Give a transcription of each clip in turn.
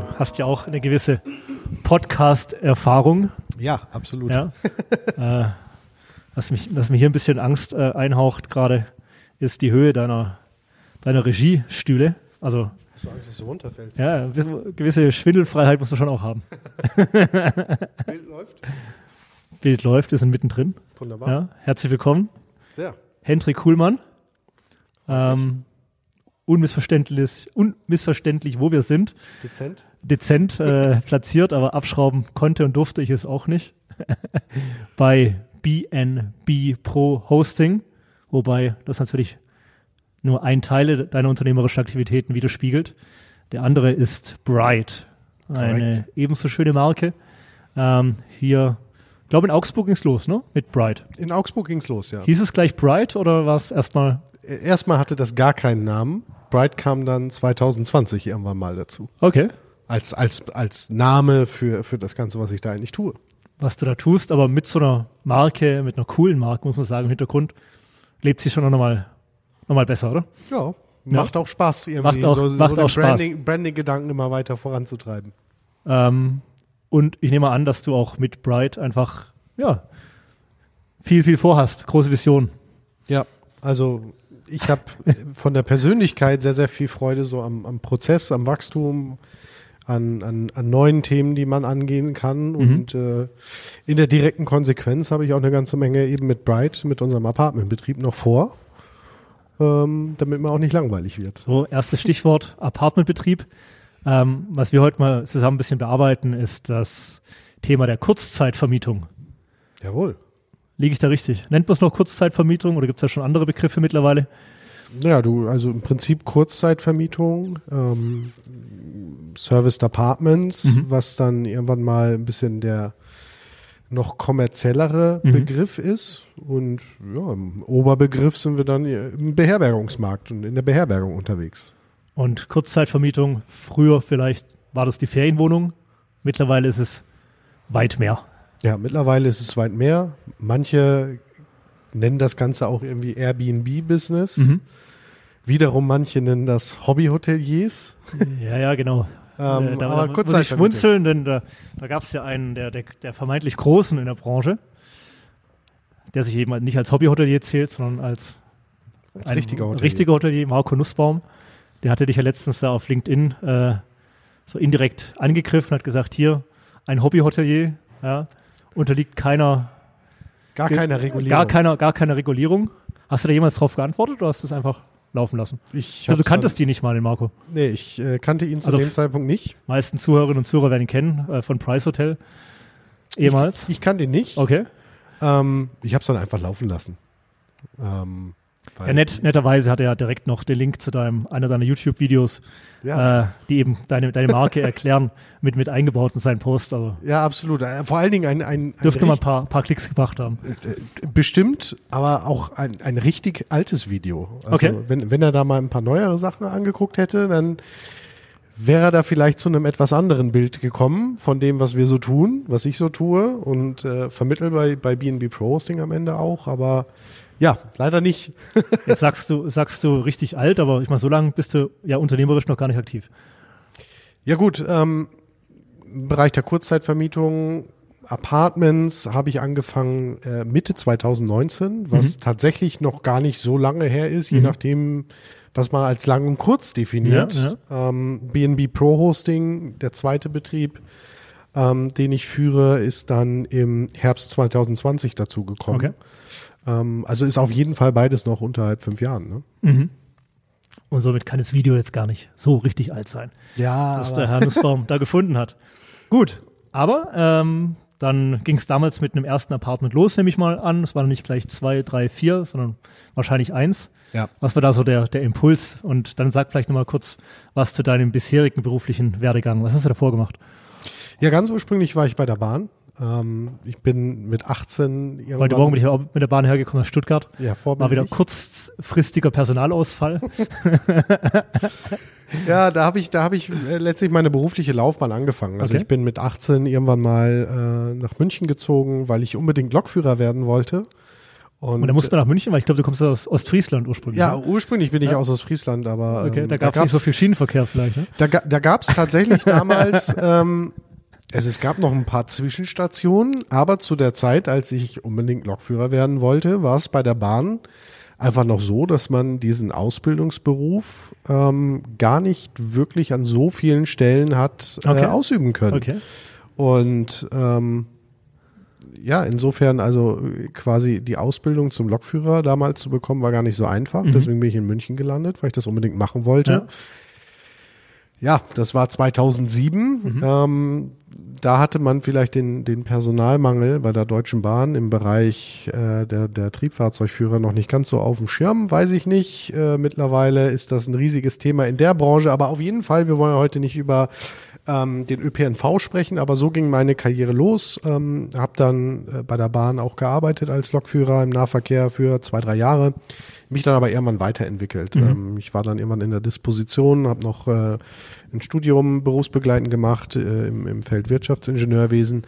du hast ja auch eine gewisse Podcast-Erfahrung. Ja, absolut. Ja. äh, was, mich, was mir hier ein bisschen Angst äh, einhaucht gerade, ist die Höhe deiner, deiner Regiestühle. Also So Angst, dass du runterfällst. ja, gewisse Schwindelfreiheit muss man schon auch haben. Bild läuft. Bild läuft, wir sind mittendrin. Wunderbar. Ja. Herzlich willkommen, Sehr. Hendrik Kuhlmann. Ähm, unmissverständlich, unmissverständlich, wo wir sind. Dezent. Dezent äh, platziert, aber abschrauben konnte und durfte ich es auch nicht. Bei BNB Pro Hosting, wobei das natürlich nur ein Teil deiner unternehmerischen Aktivitäten widerspiegelt. Der andere ist Bright, eine ebenso schöne Marke. Ähm, hier, ich glaube in Augsburg ging es los, ne? Mit Bright. In Augsburg ging's los, ja. Hieß es gleich Bright oder war es erstmal Erstmal hatte das gar keinen Namen. Bright kam dann 2020 irgendwann mal dazu. okay, Als, als, als Name für, für das Ganze, was ich da eigentlich tue. was du da tust, aber mit so einer Marke, mit einer coolen Marke, muss man sagen, im Hintergrund, lebt sie schon noch mal, noch mal besser, oder? Ja. Macht auch Spaß, irgendwie Macht auch- so, so macht den auch Spaß. Branding, Branding-Gedanken immer weiter voranzutreiben. Ähm, und ich nehme an, dass du auch mit Bright einfach, ja, viel, viel vorhast. Große Vision. Ja, also ich habe von der Persönlichkeit sehr, sehr viel Freude so am, am Prozess, am Wachstum, an, an, an neuen Themen, die man angehen kann. Und äh, in der direkten Konsequenz habe ich auch eine ganze Menge eben mit Bright, mit unserem Apartmentbetrieb noch vor, ähm, damit mir auch nicht langweilig wird. So, erstes Stichwort Apartmentbetrieb. Ähm, was wir heute mal zusammen ein bisschen bearbeiten, ist das Thema der Kurzzeitvermietung. Jawohl. Liege ich da richtig? Nennt man es noch Kurzzeitvermietung oder gibt es da schon andere Begriffe mittlerweile? Ja, du, also im Prinzip Kurzzeitvermietung, ähm, Serviced Apartments, Mhm. was dann irgendwann mal ein bisschen der noch kommerziellere Mhm. Begriff ist. Und ja, im Oberbegriff sind wir dann im Beherbergungsmarkt und in der Beherbergung unterwegs. Und Kurzzeitvermietung, früher vielleicht war das die Ferienwohnung, mittlerweile ist es weit mehr. Ja, mittlerweile ist es weit mehr. Manche nennen das Ganze auch irgendwie Airbnb-Business. Mhm. Wiederum manche nennen das Hobbyhoteliers. Ja, ja, genau. Ähm, Äh, da, aber da muss ich schmunzeln, denn da, da gab es ja einen der, der, der vermeintlich Großen in der Branche, der sich eben nicht als Hobbyhotelier zählt, sondern als, Als ein richtiger Hotelier. richtiger Hotelier, Marco Nussbaum. Der hatte dich ja letztens da auf LinkedIn äh, so indirekt angegriffen, hat gesagt, hier, ein Hobbyhotelier, ja, unterliegt keiner, Gar keine Regulierung. gar keiner, gar keiner Regulierung. Hast du da jemals drauf geantwortet oder hast du es einfach laufen lassen? Ich Also, du kanntest die nicht mal, den Marco. Nee, ich äh, kannte ihn zu Also dem Zeitpunkt nicht. meisten Zuhörerinnen und Zuhörer werden ihn kennen, äh, von Price Hotel. Ehemals. Ich, ich kannte ihn nicht. okay. Ähm, ich habe es dann einfach laufen lassen. Ähm, weil- Ja, nett, netterweise hat er ja direkt noch den Link zu deinem, einer deiner YouTube-Videos, Ja, äh, die eben deine, deine Marke erklären, mit, mit eingebaut in seinen Post. Also ja, absolut. Äh, Vor allen Dingen ein, ein, ein dürfte mal ein paar, paar Klicks gebracht haben. äh, bestimmt, aber auch ein, ein richtig altes Video. Also Okay. wenn, wenn er da mal ein paar neuere Sachen angeguckt hätte, dann wäre er da vielleicht zu einem etwas anderen Bild gekommen von dem, was wir so tun, was ich so tue und äh, vermittel bei, bei BNB Pro Hosting am Ende auch, aber ja, leider nicht. Jetzt sagst du, sagst du richtig alt, aber ich meine, so lange bist du ja unternehmerisch noch gar nicht aktiv. Ja gut, ähm, im Bereich der Kurzzeitvermietung, Apartments habe ich angefangen äh, Mitte 2019, was tatsächlich noch gar nicht so lange her ist, je Mhm. nachdem, was man als lang und kurz definiert. Ja, Ähm, BNB Pro Hosting, der zweite Betrieb, ähm, den ich führe, ist dann im Herbst 2020 dazu gekommen. Okay. Ähm, also ist auf jeden Fall beides noch unterhalb fünf Jahren. Ne? Mhm. Und somit kann das Video jetzt gar nicht so richtig alt sein. Ja, was der Herr Nussbaum da gefunden hat. Gut, aber ähm, dann ging es damals mit einem ersten Apartment los, nehme ich mal an. Es waren nicht gleich zwei, drei, vier, sondern wahrscheinlich eins. Ja. Was war da so der, der Impuls? Und dann sag vielleicht nochmal kurz was zu deinem bisherigen beruflichen Werdegang. Was hast du davor gemacht? Ja, ganz ursprünglich war ich bei der Bahn. Ähm, ich bin mit 18 irgendwann. Heute Morgen bin ich auch mit der Bahn hergekommen aus Stuttgart. ja, War wieder kurzfristiger Personalausfall. Ja, da habe ich, da habe ich äh, letztlich meine berufliche Laufbahn angefangen. Also Okay. ich bin mit 18 irgendwann mal äh, nach München gezogen, weil ich unbedingt Lokführer werden wollte. Und, und dann musst du nach München, weil ich glaube, du kommst aus Ostfriesland ursprünglich. Ja, ne? ursprünglich bin ich ja. aus Ostfriesland, aber okay, ähm, da gab es nicht so viel Schienenverkehr vielleicht. Ne? Da, da gab es tatsächlich damals, ähm, also es gab noch ein paar Zwischenstationen, aber zu der Zeit, als ich unbedingt Lokführer werden wollte, war es bei der Bahn einfach noch so, dass man diesen Ausbildungsberuf ähm, gar nicht wirklich an so vielen Stellen hat äh, Okay. ausüben können. Okay. Und ähm, ja, insofern also quasi die Ausbildung zum Lokführer damals zu bekommen, war gar nicht so einfach. Deswegen bin ich in München gelandet, weil ich das unbedingt machen wollte. Ja. Ja, das war 2007. Ähm, da hatte man vielleicht den, den Personalmangel bei der Deutschen Bahn im Bereich äh, der, der Triebfahrzeugführer noch nicht ganz so auf dem Schirm, weiß ich nicht. Äh, mittlerweile ist das ein riesiges Thema in der Branche, aber auf jeden Fall, wir wollen ja heute nicht über ähm, den ÖPNV sprechen, aber so ging meine Karriere los. Ähm, habe dann äh, bei der Bahn auch gearbeitet als Lokführer im Nahverkehr für zwei, drei Jahre. Mich dann aber irgendwann weiterentwickelt. Ähm, ich war dann irgendwann in der Disposition, habe noch äh, ein Studium berufsbegleitend gemacht äh, im, im Feld Wirtschaftsingenieurwesen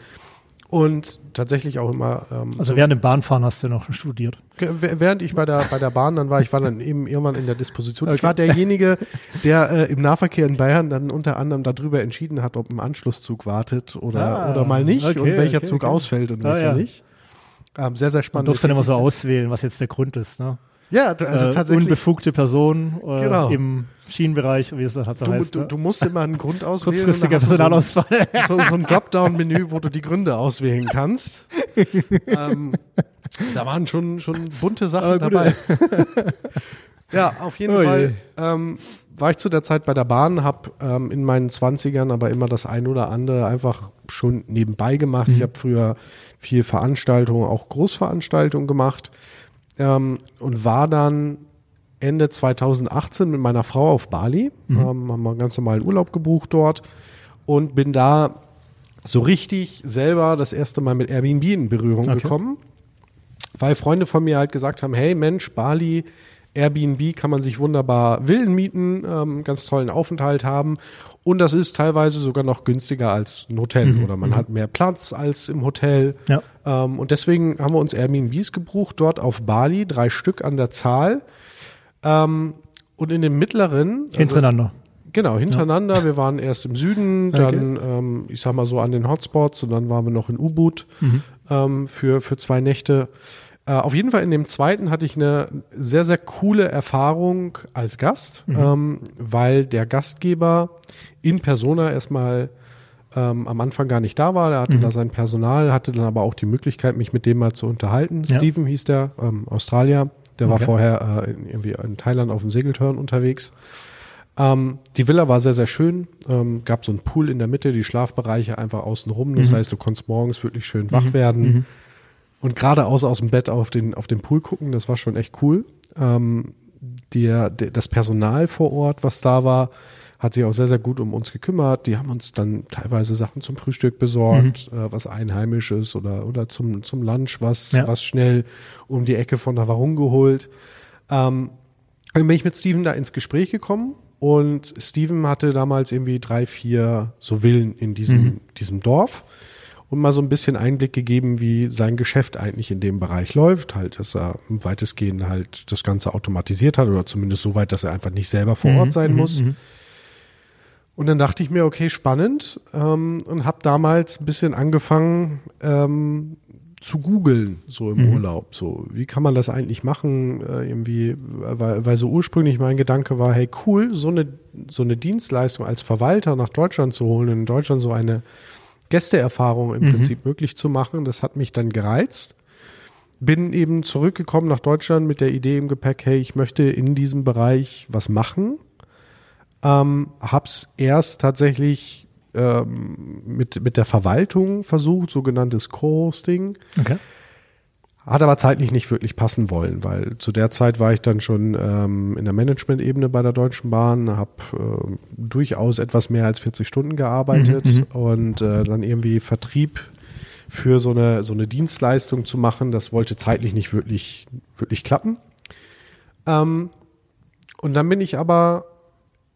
und tatsächlich auch immer ähm, Also während dem Bahnfahren hast du noch studiert. Während ich bei der, bei der Bahn dann war, ich war dann eben irgendwann in der Disposition. Ich Okay. war derjenige, der äh, im Nahverkehr in Bayern dann unter anderem darüber entschieden hat, ob ein Anschlusszug wartet oder, Ah, oder mal nicht okay, und welcher okay, Zug ausfällt und Ah, welcher ja. nicht. Ähm, sehr, sehr spannend. durfte dann immer so auswählen, was jetzt der Grund ist. Ne? Ja, also äh, tatsächlich. Unbefugte Person äh, Genau. im Schienenbereich, wie es das so Du, heißt. du, ne? du musst immer einen Grund auswählen. Kurzfristiger du Personalausfall. So, so, so ein Dropdown-Menü, wo du die Gründe auswählen kannst. ähm, da waren schon, schon bunte Sachen dabei. ja, auf jeden Oh. Fall ähm, war ich zu der Zeit bei der Bahn, habe ähm, in meinen Zwanzigern aber immer das ein oder andere einfach schon nebenbei gemacht. Mhm. Ich habe früher viel Veranstaltungen, auch Großveranstaltungen gemacht ähm, und war dann Ende 2018 mit meiner Frau auf Bali, Mhm. ähm, haben wir einen ganz normalen Urlaub gebucht dort und bin da so richtig selber das erste Mal mit Airbnb in Berührung Okay. gekommen, weil Freunde von mir halt gesagt haben, hey Mensch, Bali, Airbnb kann man sich wunderbar Villen mieten, ähm, ganz tollen Aufenthalt haben und das ist teilweise sogar noch günstiger als ein Hotel oder man hat mehr Platz als im Hotel. Ja. Ähm, und deswegen haben wir uns Airbnbs gebucht, dort auf Bali, drei Stück an der Zahl. Ähm, und in dem mittleren, also, Hintereinander. genau, hintereinander, wir waren erst im Süden, dann, ähm, ich sag mal so an den Hotspots und dann waren wir noch in Ubud ähm, für, für zwei Nächte. Äh, auf jeden Fall in dem zweiten hatte ich eine sehr, sehr coole Erfahrung als Gast, ähm, weil der Gastgeber in Persona erstmal ähm, am Anfang gar nicht da war. Er hatte da sein Personal, hatte dann aber auch die Möglichkeit, mich mit dem mal zu unterhalten. Ja. Steven hieß der, ähm, Australier. Der war Okay. vorher äh, in, irgendwie in Thailand auf dem Segeltörn unterwegs. Ähm, die Villa war sehr, sehr schön. Ähm, gab so einen Pool in der Mitte, die Schlafbereiche einfach außen rum. Das heißt, du konntest morgens wirklich schön wach werden und geradeaus aus dem Bett auf den, auf den Pool gucken. Das war schon echt cool. Ähm, der, der, das Personal vor Ort, was da war, hat sich auch sehr, sehr gut um uns gekümmert. Die haben uns dann teilweise Sachen zum Frühstück besorgt, äh, was Einheimisches oder, oder zum, zum Lunch, was, Ja. was schnell um die Ecke von der Warung geholt. Ähm, dann bin ich mit Steven da ins Gespräch gekommen und Steven hatte damals irgendwie drei, vier so Villen in diesem, diesem Dorf und mal so ein bisschen Einblick gegeben, wie sein Geschäft eigentlich in dem Bereich läuft. Halt, dass er weitestgehend halt das Ganze automatisiert hat oder zumindest so weit, dass er einfach nicht selber vor Ort sein muss. Und dann dachte ich mir, okay, spannend ähm, und habe damals ein bisschen angefangen ähm, zu googeln, so im Urlaub. So, wie kann man das eigentlich machen? Äh, irgendwie, weil, weil so ursprünglich mein Gedanke war, hey, cool, so eine, so eine Dienstleistung als Verwalter nach Deutschland zu holen und in Deutschland so eine Gästeerfahrung im Prinzip möglich zu machen, das hat mich dann gereizt. Bin eben zurückgekommen nach Deutschland mit der Idee im Gepäck, hey, ich möchte in diesem Bereich was machen. Ähm, hab's erst tatsächlich ähm, mit, mit der Verwaltung versucht, sogenanntes Co-Hosting. Okay. Hat aber zeitlich nicht wirklich passen wollen, weil zu der Zeit war ich dann schon ähm, in der Management-Ebene bei der Deutschen Bahn, habe äh, durchaus etwas mehr als 40 Stunden gearbeitet und äh, dann irgendwie Vertrieb für so eine, so eine Dienstleistung zu machen, das wollte zeitlich nicht wirklich, wirklich klappen. Ähm, und dann bin ich aber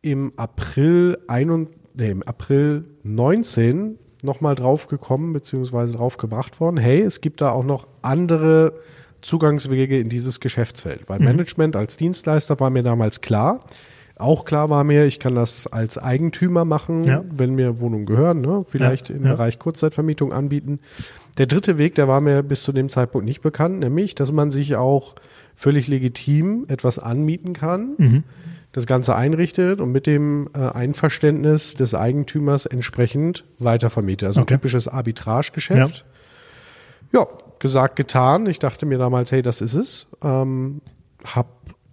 im April, ein, nee, im April 19 nochmal drauf gekommen, beziehungsweise drauf gebracht worden, hey, es gibt da auch noch andere Zugangswege in dieses Geschäftsfeld. Weil Mhm. Management als Dienstleister war mir damals klar. Auch klar war mir, ich kann das als Eigentümer machen, Ja. wenn mir Wohnungen gehören, ne? vielleicht Ja, im ja. Bereich Kurzzeitvermietung anbieten. Der dritte Weg, der war mir bis zu dem Zeitpunkt nicht bekannt, nämlich, dass man sich auch völlig legitim etwas anmieten kann, Mhm. Das Ganze einrichtet und mit dem äh, Einverständnis des Eigentümers entsprechend weitervermietet. Also Okay. ein typisches Arbitragegeschäft. Ja. gesagt, getan. Ich dachte mir damals, hey, das ist es. Ähm, hab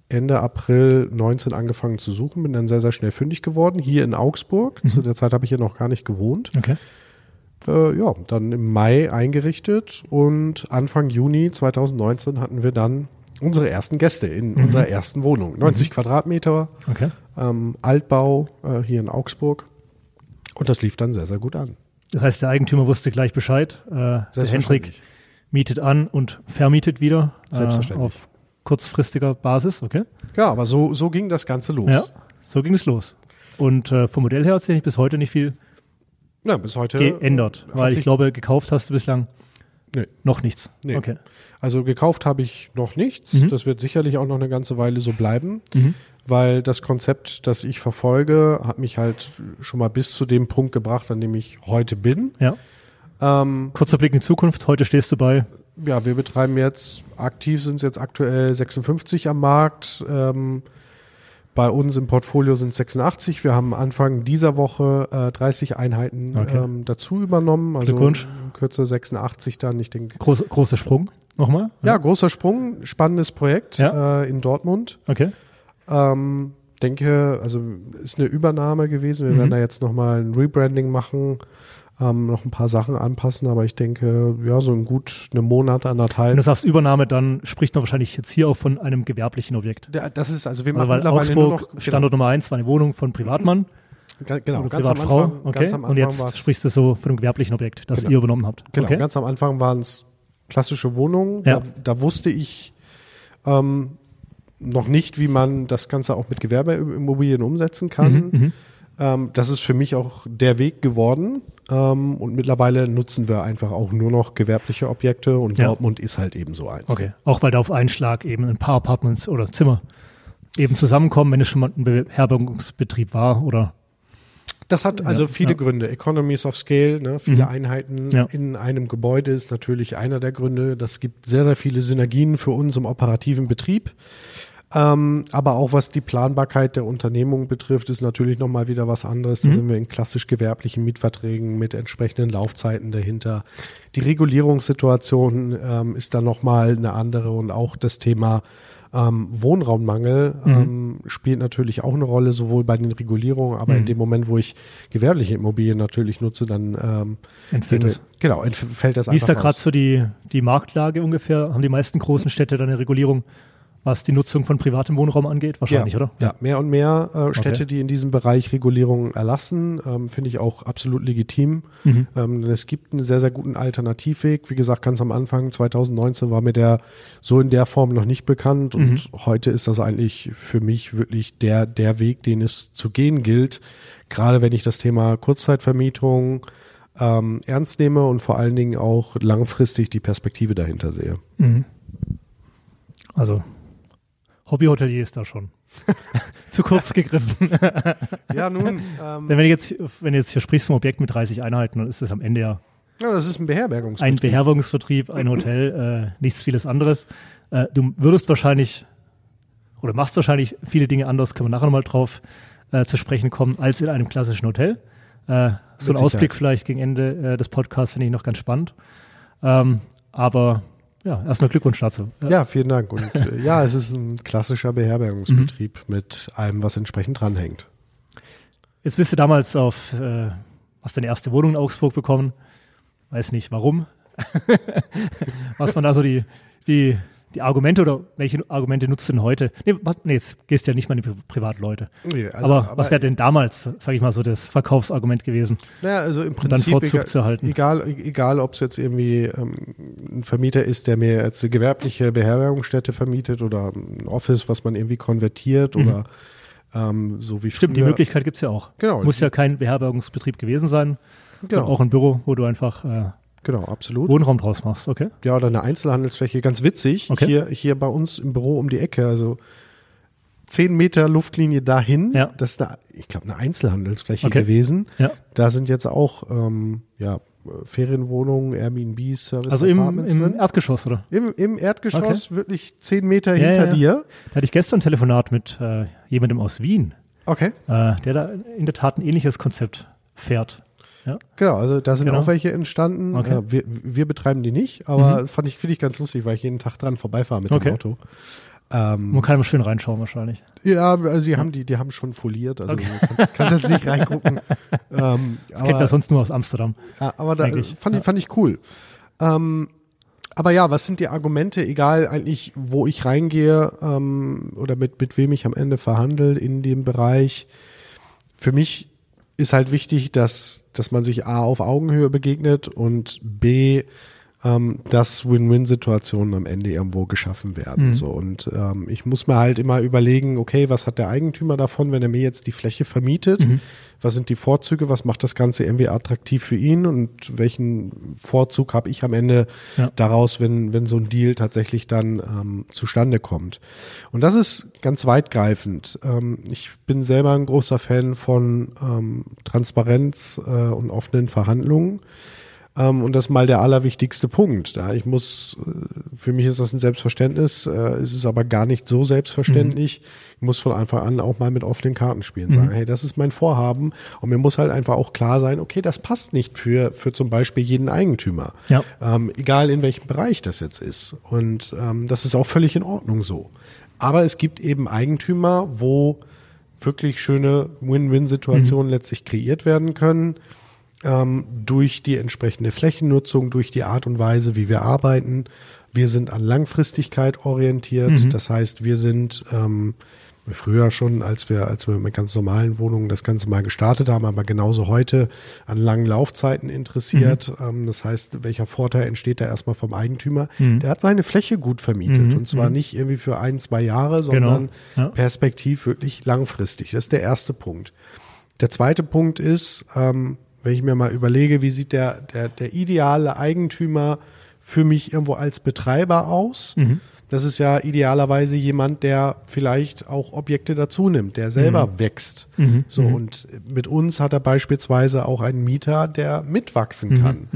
Ende April 19 angefangen zu suchen, bin dann sehr, sehr schnell fündig geworden, hier in Augsburg. Zu der Zeit habe ich hier noch gar nicht gewohnt. Okay. Äh, ja, dann im Mai eingerichtet und Anfang Juni 2019 hatten wir dann unsere ersten Gäste in unserer ersten Wohnung. 90 Quadratmeter, Okay. ähm, Altbau äh, hier in Augsburg. Und das lief dann sehr, sehr gut an. Das heißt, der Eigentümer wusste gleich Bescheid. Äh, der Hendrik mietet an und vermietet wieder äh, Selbstverständlich. auf kurzfristiger Basis. Okay. Ja, aber so, so ging das Ganze los. Ja, so ging es los. Und äh, vom Modell her hat sich bis heute nicht viel Ja, bis heute geändert, weil ich glaube, gekauft hast du bislang Nee. noch nichts. Nee. Okay. Also gekauft habe ich noch nichts. Mhm. Das wird sicherlich auch noch eine ganze Weile so bleiben, Mhm. weil das Konzept, das ich verfolge, hat mich halt schon mal bis zu dem Punkt gebracht, an dem ich heute bin. Ja. Ähm, Kurzer Blick in die Zukunft. Heute stehst du bei. ja, wir betreiben jetzt, aktiv sind es jetzt aktuell 56 am Markt. Ähm, bei uns im Portfolio sind es 86. Wir haben Anfang dieser Woche äh, 30 Einheiten Okay. ähm, dazu übernommen. Also Glückwunsch. in Kürze 86 dann. Ich denke, Groß, großer Sprung. Nochmal. ja, großer Sprung, spannendes Projekt Ja. äh, in Dortmund. Okay. Ähm, denke, also ist eine Übernahme gewesen. Wir Mhm. werden da jetzt nochmal ein Rebranding machen, ähm, noch ein paar Sachen anpassen, aber ich denke, ja, so ein gut eine Monat, Wenn anderthalb. du sagst Übernahme, dann spricht man wahrscheinlich jetzt hier auch von einem gewerblichen Objekt. Ja, das ist, also wir Also machen weil mittlerweile nur Augsburg, noch, Standort Nummer eins, war eine Wohnung von Privatmann genau, genau ganz am Privatfrau. Anfang, okay. ganz am Anfang Und jetzt sprichst du so von einem gewerblichen Objekt, das Genau. ihr übernommen habt. Genau, okay. ganz am Anfang waren es klassische Wohnungen. Ja. Da, da wusste ich ähm, noch nicht, wie man das Ganze auch mit Gewerbeimmobilien umsetzen kann. Mhm, mhm. Ähm, das ist für mich auch der Weg geworden. Ähm, und mittlerweile nutzen wir einfach auch nur noch gewerbliche Objekte und Ja. Dortmund ist halt eben so eins. Okay. Auch weil da auf einen Schlag eben ein paar Apartments oder Zimmer eben zusammenkommen, wenn es schon mal ein Beherbergungsbetrieb war oder Das hat also Ja, viele ja. Gründe. Economies of Scale, ne? viele Mhm. Einheiten Ja. in einem Gebäude ist natürlich einer der Gründe. Das gibt sehr, sehr viele Synergien für uns im operativen Betrieb. Ähm, aber auch was die Planbarkeit der Unternehmung betrifft, ist natürlich nochmal wieder was anderes. Da Mhm. sind wir in klassisch gewerblichen Mietverträgen mit entsprechenden Laufzeiten dahinter. Die Regulierungssituation ähm, ist dann nochmal eine andere und auch das Thema ähm, Wohnraummangel Mhm. ähm, spielt natürlich auch eine Rolle, sowohl bei den Regulierungen, aber in Mhm. dem Moment, wo ich gewerbliche Immobilien natürlich nutze, dann ähm, entfällt es. genau, entfällt das Wie ist da einfach gerade so die, die Marktlage ungefähr? Haben die meisten großen Städte da eine Regulierung, was die Nutzung von privatem Wohnraum angeht? Wahrscheinlich, ja, oder? Ja, mehr und mehr äh, Städte, Okay. die in diesem Bereich Regulierungen erlassen, ähm, finde ich auch absolut legitim. Mhm. Ähm, denn es gibt einen sehr, sehr guten Alternativweg. Wie gesagt, ganz am Anfang, 2019, war mir der so in der Form noch nicht bekannt. Und Mhm. heute ist das eigentlich für mich wirklich der, der Weg, den es zu gehen gilt. Gerade wenn ich das Thema Kurzzeitvermietung ähm, ernst nehme und vor allen Dingen auch langfristig die Perspektive dahinter sehe. Mhm. Also, Hobbyhotelier ist da schon. Zu kurz gegriffen. Ja, nun. Ähm, Denn wenn du jetzt, wenn du jetzt hier sprichst vom Objekt mit 30 Einheiten, dann ist das am Ende ja ja, das ist ein Beherbergungsbetrieb. ein Beherbergungsvertrieb, ein Hotel, äh, nichts vieles anderes. Äh, du würdest wahrscheinlich oder machst wahrscheinlich viele Dinge anders, können wir nachher nochmal drauf äh, zu sprechen kommen, als in einem klassischen Hotel. Äh, so ein Ausblick vielleicht gegen Ende äh, des Podcasts finde ich noch ganz spannend. Ähm, aber ja, erstmal Glückwunsch dazu. Ja, vielen Dank. Und äh, ja, es ist ein klassischer Beherbergungsbetrieb Mhm. mit allem, was entsprechend dranhängt. Jetzt bist du damals auf, äh, hast deine erste Wohnung in Augsburg bekommen. Weiß nicht warum. Was waren da so die, die, die Argumente oder welche Argumente nutzt du denn heute? Nee, nee jetzt gehst du ja nicht mal in die Pri Privatleute. Nee, also, aber, was wäre denn damals, sage ich mal, so das Verkaufsargument gewesen? Naja, also im Und dann Prinzip Vorzug egal, zu erhalten. egal, egal ob es jetzt irgendwie ähm, ein Vermieter ist, der mir jetzt eine gewerbliche Beherbergungsstätte vermietet oder ein Office, was man irgendwie konvertiert Mhm. oder ähm, so wie Stimmt, die früher- Möglichkeit gibt's ja auch. Genau. Muss ja kein Beherbergungsbetrieb gewesen sein, genau. auch ein Büro, wo du einfach äh, Genau, absolut. Wohnraum draus machst, okay. Ja, oder eine Einzelhandelsfläche, ganz witzig. Okay. Hier, hier bei uns im Büro um die Ecke, also zehn Meter Luftlinie dahin. Ja. Das ist eine, ich glaube, eine Einzelhandelsfläche Okay. gewesen. Ja. Da sind jetzt auch ähm, ja, Ferienwohnungen, Airbnb, Service Also im, Apartments im drin. Erdgeschoss, oder? Im, Im Erdgeschoss, wirklich zehn Meter Ja, hinter dir. Da hatte ich gestern ein Telefonat mit äh, jemandem aus Wien, Okay. äh, der da in der Tat ein ähnliches Konzept fährt. Ja. Genau, also da sind Genau. auch welche entstanden. Okay. Ja, wir, wir betreiben die nicht, aber fand ich, finde ich ganz lustig, weil ich jeden Tag dran vorbeifahre mit Okay. dem Auto. Ähm, Man kann immer schön reinschauen wahrscheinlich. ja, also die haben die, die haben schon foliert, also du kannst, kannst jetzt nicht reingucken. ähm, Das kennt man sonst nur aus Amsterdam. Ja, aber da Eigentlich, fand, ich, fand ich cool. Ähm, aber ja, was sind die Argumente, egal eigentlich, wo ich reingehe ähm, oder mit, mit wem ich am Ende verhandle in dem Bereich? Für mich ist halt wichtig, dass, dass man sich A auf Augenhöhe begegnet und B, ähm, dass Win-Win-Situationen am Ende irgendwo geschaffen werden. Mhm. So und ähm, ich muss mir halt immer überlegen, okay, was hat der Eigentümer davon, wenn er mir jetzt die Fläche vermietet? Mhm. Was sind die Vorzüge? Was macht das Ganze irgendwie attraktiv für ihn? Und welchen Vorzug habe ich am Ende Ja. daraus, wenn, wenn so ein Deal tatsächlich dann ähm, zustande kommt? Und das ist ganz weitgreifend. Ähm, ich bin selber ein großer Fan von ähm, Transparenz äh, und offenen Verhandlungen. Ähm, und das ist mal der allerwichtigste Punkt. Ja, ich muss, äh, für mich ist das ein Selbstverständnis, äh, es ist aber gar nicht so selbstverständlich. Ich muss von Anfang an auch mal mit offenen Karten spielen, sagen, hey, das ist mein Vorhaben. Und mir muss halt einfach auch klar sein, okay, das passt nicht für, für zum Beispiel jeden Eigentümer. Ja. Ähm, egal in welchem Bereich das jetzt ist. Und ähm, das ist auch völlig in Ordnung so. Aber es gibt eben Eigentümer, wo wirklich schöne Win-Win-Situationen letztlich kreiert werden können ähm, durch die entsprechende Flächennutzung, durch die Art und Weise, wie wir arbeiten. Wir sind an Langfristigkeit orientiert. Das heißt, wir sind ähm, früher schon, als wir, als wir mit ganz normalen Wohnungen das Ganze mal gestartet haben, aber genauso heute an langen Laufzeiten interessiert. Ähm, das heißt, welcher Vorteil entsteht da erstmal vom Eigentümer? Der hat seine Fläche gut vermietet und zwar nicht irgendwie für ein, zwei Jahre, sondern Ja. perspektiv wirklich langfristig. Das ist der erste Punkt. Der zweite Punkt ist, ähm, wenn ich mir mal überlege, wie sieht der, der, der ideale Eigentümer für mich irgendwo als Betreiber aus? Das ist ja idealerweise jemand, der vielleicht auch Objekte dazu nimmt, der selber wächst. So, und mit uns hat er beispielsweise auch einen Mieter, der mitwachsen kann.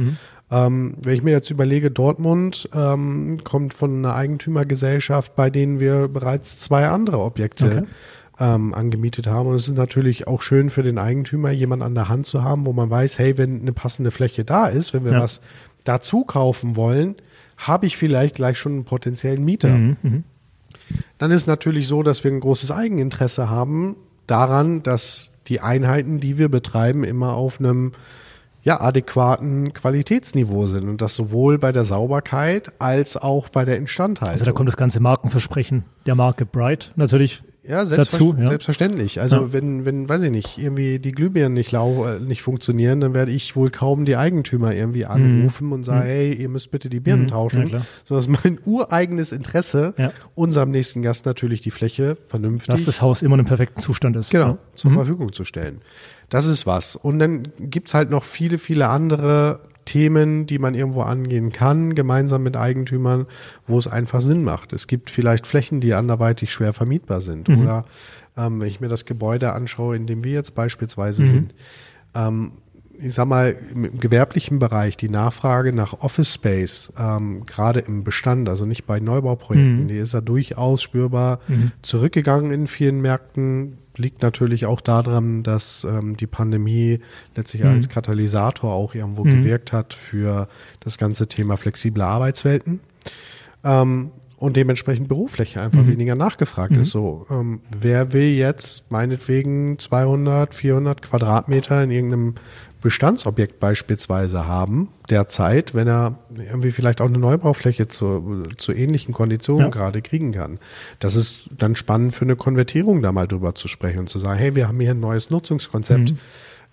Ähm, wenn ich mir jetzt überlege, Dortmund ähm, kommt von einer Eigentümergesellschaft, bei denen wir bereits zwei andere Objekte Okay. Ähm, angemietet haben. Und es ist natürlich auch schön für den Eigentümer, jemanden an der Hand zu haben, wo man weiß, hey, wenn eine passende Fläche da ist, wenn wir Ja. was dazu kaufen wollen, habe ich vielleicht gleich schon einen potenziellen Mieter. Mhm, mhm. Dann ist natürlich so, dass wir ein großes Eigeninteresse haben daran, dass die Einheiten, die wir betreiben, immer auf einem ja, adäquaten Qualitätsniveau sind und das sowohl bei der Sauberkeit als auch bei der Instandhaltung. Also da kommt das ganze Markenversprechen der Marke Bright natürlich Ja, dazu, ja. selbstverständlich. Also Ja. wenn, wenn, weiß ich nicht, irgendwie die Glühbirnen nicht lau äh, nicht funktionieren, dann werde ich wohl kaum die Eigentümer irgendwie anrufen und sagen, hey, ihr müsst bitte die Birnen Mhm. tauschen. Ja, klar. So ist mein ureigenes Interesse, unserem nächsten Gast natürlich die Fläche vernünftig dass das Haus immer in einem perfekten Zustand ist. genau, zur Mhm. Verfügung zu stellen. Das ist was. Und dann gibt's halt noch viele, viele andere Themen, die man irgendwo angehen kann, gemeinsam mit Eigentümern, wo es einfach Sinn macht. Es gibt vielleicht Flächen, die anderweitig schwer vermietbar sind. Mhm. Oder ähm, wenn ich mir das Gebäude anschaue, in dem wir jetzt beispielsweise Mhm. sind, ähm, ich sag mal, im gewerblichen Bereich die Nachfrage nach Office Space, ähm, gerade im Bestand, also nicht bei Neubauprojekten, Mhm. die ist ja durchaus spürbar zurückgegangen in vielen Märkten. Liegt natürlich auch daran, dass ähm, die Pandemie letztlich als Katalysator auch irgendwo Mhm. gewirkt hat für das ganze Thema flexible Arbeitswelten. Ähm, und dementsprechend Bürofläche einfach weniger nachgefragt ist. So, ähm, wer will jetzt meinetwegen 200, 400 Quadratmeter in irgendeinem Bestandsobjekt beispielsweise haben derzeit, wenn er irgendwie vielleicht auch eine Neubaufläche zu, zu ähnlichen Konditionen Ja. gerade kriegen kann. Das ist dann spannend für eine Konvertierung da mal drüber zu sprechen und zu sagen, hey, wir haben hier ein neues Nutzungskonzept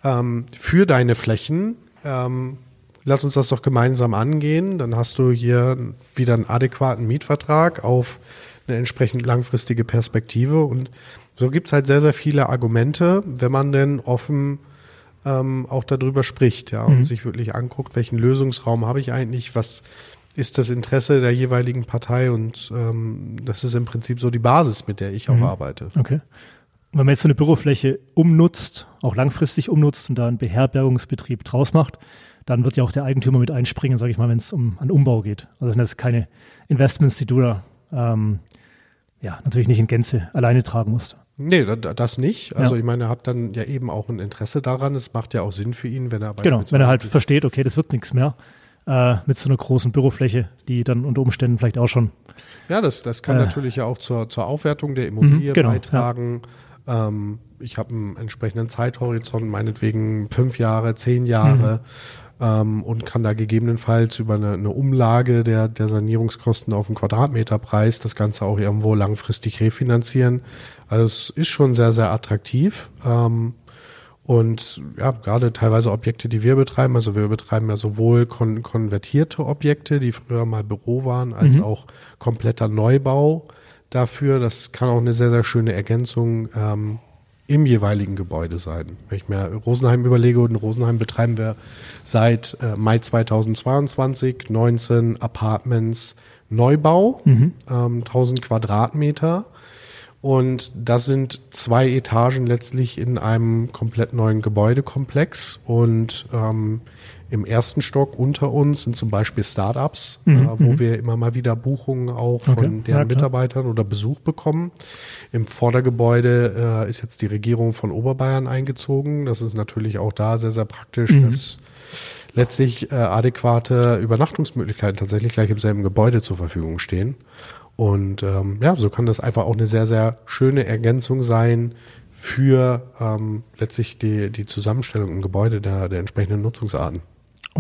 ähm, für deine Flächen. Ähm, lass uns das doch gemeinsam angehen. Dann hast du hier wieder einen adäquaten Mietvertrag auf eine entsprechend langfristige Perspektive. Und so gibt's halt sehr, sehr viele Argumente, wenn man denn offen ähm, auch darüber spricht, ja, Mhm. und sich wirklich anguckt, welchen Lösungsraum habe ich eigentlich, was ist das Interesse der jeweiligen Partei und ähm, das ist im Prinzip so die Basis, mit der ich auch Mhm. arbeite. Okay. Wenn man jetzt so eine Bürofläche umnutzt, auch langfristig umnutzt und da einen Beherbergungsbetrieb draus macht, dann wird ja auch der Eigentümer mit einspringen, sage ich mal, wenn es um einen Umbau geht. Also das sind jetzt keine Investments, die du da ähm, ja, natürlich nicht in Gänze alleine tragen musst. Nee, da- da- das nicht. Also Ja. ich meine, er hat dann ja eben auch ein Interesse daran. Es macht ja auch Sinn für ihn, wenn er Genau, wenn er halt versteht, okay, das wird nichts mehr äh, mit so einer großen Bürofläche, die dann unter Umständen vielleicht auch schon Ja, das, das kann Äh. natürlich ja auch zur, zur Aufwertung der Immobilie Mhm, genau, beitragen. Ähm, ich habe einen entsprechenden Zeithorizont, meinetwegen fünf Jahre, zehn Jahre. Ähm, und kann da gegebenenfalls über eine, eine Umlage der, der Sanierungskosten auf den Quadratmeterpreis das Ganze auch irgendwo langfristig refinanzieren. Also es ist schon sehr, sehr attraktiv. Ähm, und ja, gerade teilweise Objekte, die wir betreiben, also wir betreiben ja sowohl kon konvertierte Objekte, die früher mal Büro waren, als Mhm. auch kompletter Neubau dafür. Das kann auch eine sehr, sehr schöne Ergänzung ähm, im jeweiligen Gebäude sein. Wenn ich mir Rosenheim überlege, und in Rosenheim betreiben wir seit äh, Mai 2022 19 Apartments Neubau, ähm, 1000 Quadratmeter. Und das sind zwei Etagen letztlich in einem komplett neuen Gebäudekomplex. Und ähm, im ersten Stock unter uns sind zum Beispiel Startups, äh, wo wir immer mal wieder Buchungen auch von Okay, deren ja. Mitarbeitern oder Besuch bekommen. Im Vordergebäude äh, ist jetzt die Regierung von Oberbayern eingezogen. Das ist natürlich auch da sehr, sehr praktisch, dass letztlich äh, adäquate Übernachtungsmöglichkeiten tatsächlich gleich im selben Gebäude zur Verfügung stehen. Und ähm, ja, so kann das einfach auch eine sehr, sehr schöne Ergänzung sein für ähm, letztlich die, die Zusammenstellung im Gebäude der, der entsprechenden Nutzungsarten.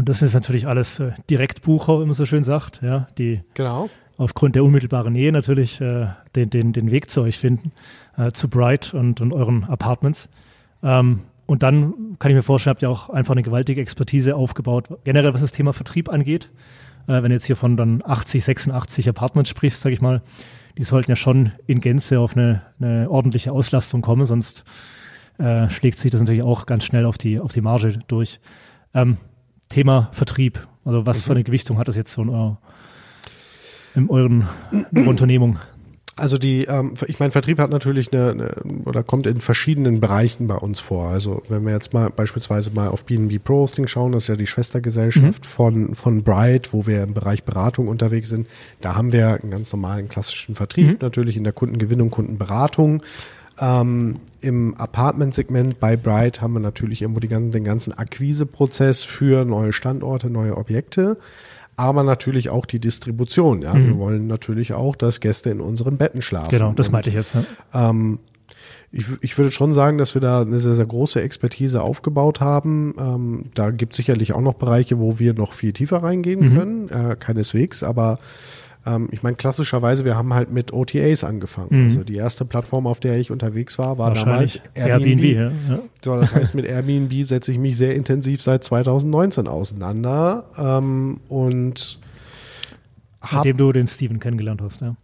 Und das ist natürlich alles äh, Direktbucher, wie man so schön sagt, ja, die Genau. aufgrund der unmittelbaren Nähe natürlich äh, den, den, den Weg zu euch finden, äh, zu Bright und, und euren Apartments. Ähm, und dann kann ich mir vorstellen, habt ihr auch einfach eine gewaltige Expertise aufgebaut, generell was das Thema Vertrieb angeht. Äh, wenn du jetzt hier von dann 80, 86 Apartments sprichst, sage ich mal, die sollten ja schon in Gänze auf eine, eine ordentliche Auslastung kommen, sonst äh, schlägt sich das natürlich auch ganz schnell auf die, auf die Marge durch. Ähm, Thema Vertrieb, also was für eine Gewichtung hat das jetzt so in, euer, in euren in eurer Unternehmung? Also die, ähm, ich meine, Vertrieb hat natürlich eine, eine oder kommt in verschiedenen Bereichen bei uns vor. Also wenn wir jetzt mal beispielsweise mal auf BNB Pro Hosting schauen, das ist ja die Schwestergesellschaft von von Bright, wo wir im Bereich Beratung unterwegs sind. Da haben wir einen ganz normalen klassischen Vertrieb, natürlich in der Kundengewinnung, Kundenberatung. Ähm, Im Apartment-Segment bei Bright haben wir natürlich irgendwo ganzen, den ganzen Akquiseprozess für neue Standorte, neue Objekte aber natürlich auch die Distribution. Ja, wir wollen natürlich auch, dass Gäste in unseren Betten schlafen. Genau, das meinte ich jetzt. Ja. Ähm, ich, ich würde schon sagen, dass wir da eine sehr, sehr große Expertise aufgebaut haben. Ähm, da gibt es sicherlich auch noch Bereiche, wo wir noch viel tiefer reingehen können, äh, keineswegs, aber ähm, ich meine, klassischerweise, wir haben halt mit OTAs angefangen. Also die erste Plattform, auf der ich unterwegs war, war damals Wahrscheinlich Airbnb. ja, so, das heißt, mit Airbnb setze ich mich sehr intensiv seit 2019 auseinander ähm, und hab, Seitdem du den Steven kennengelernt hast. Ja.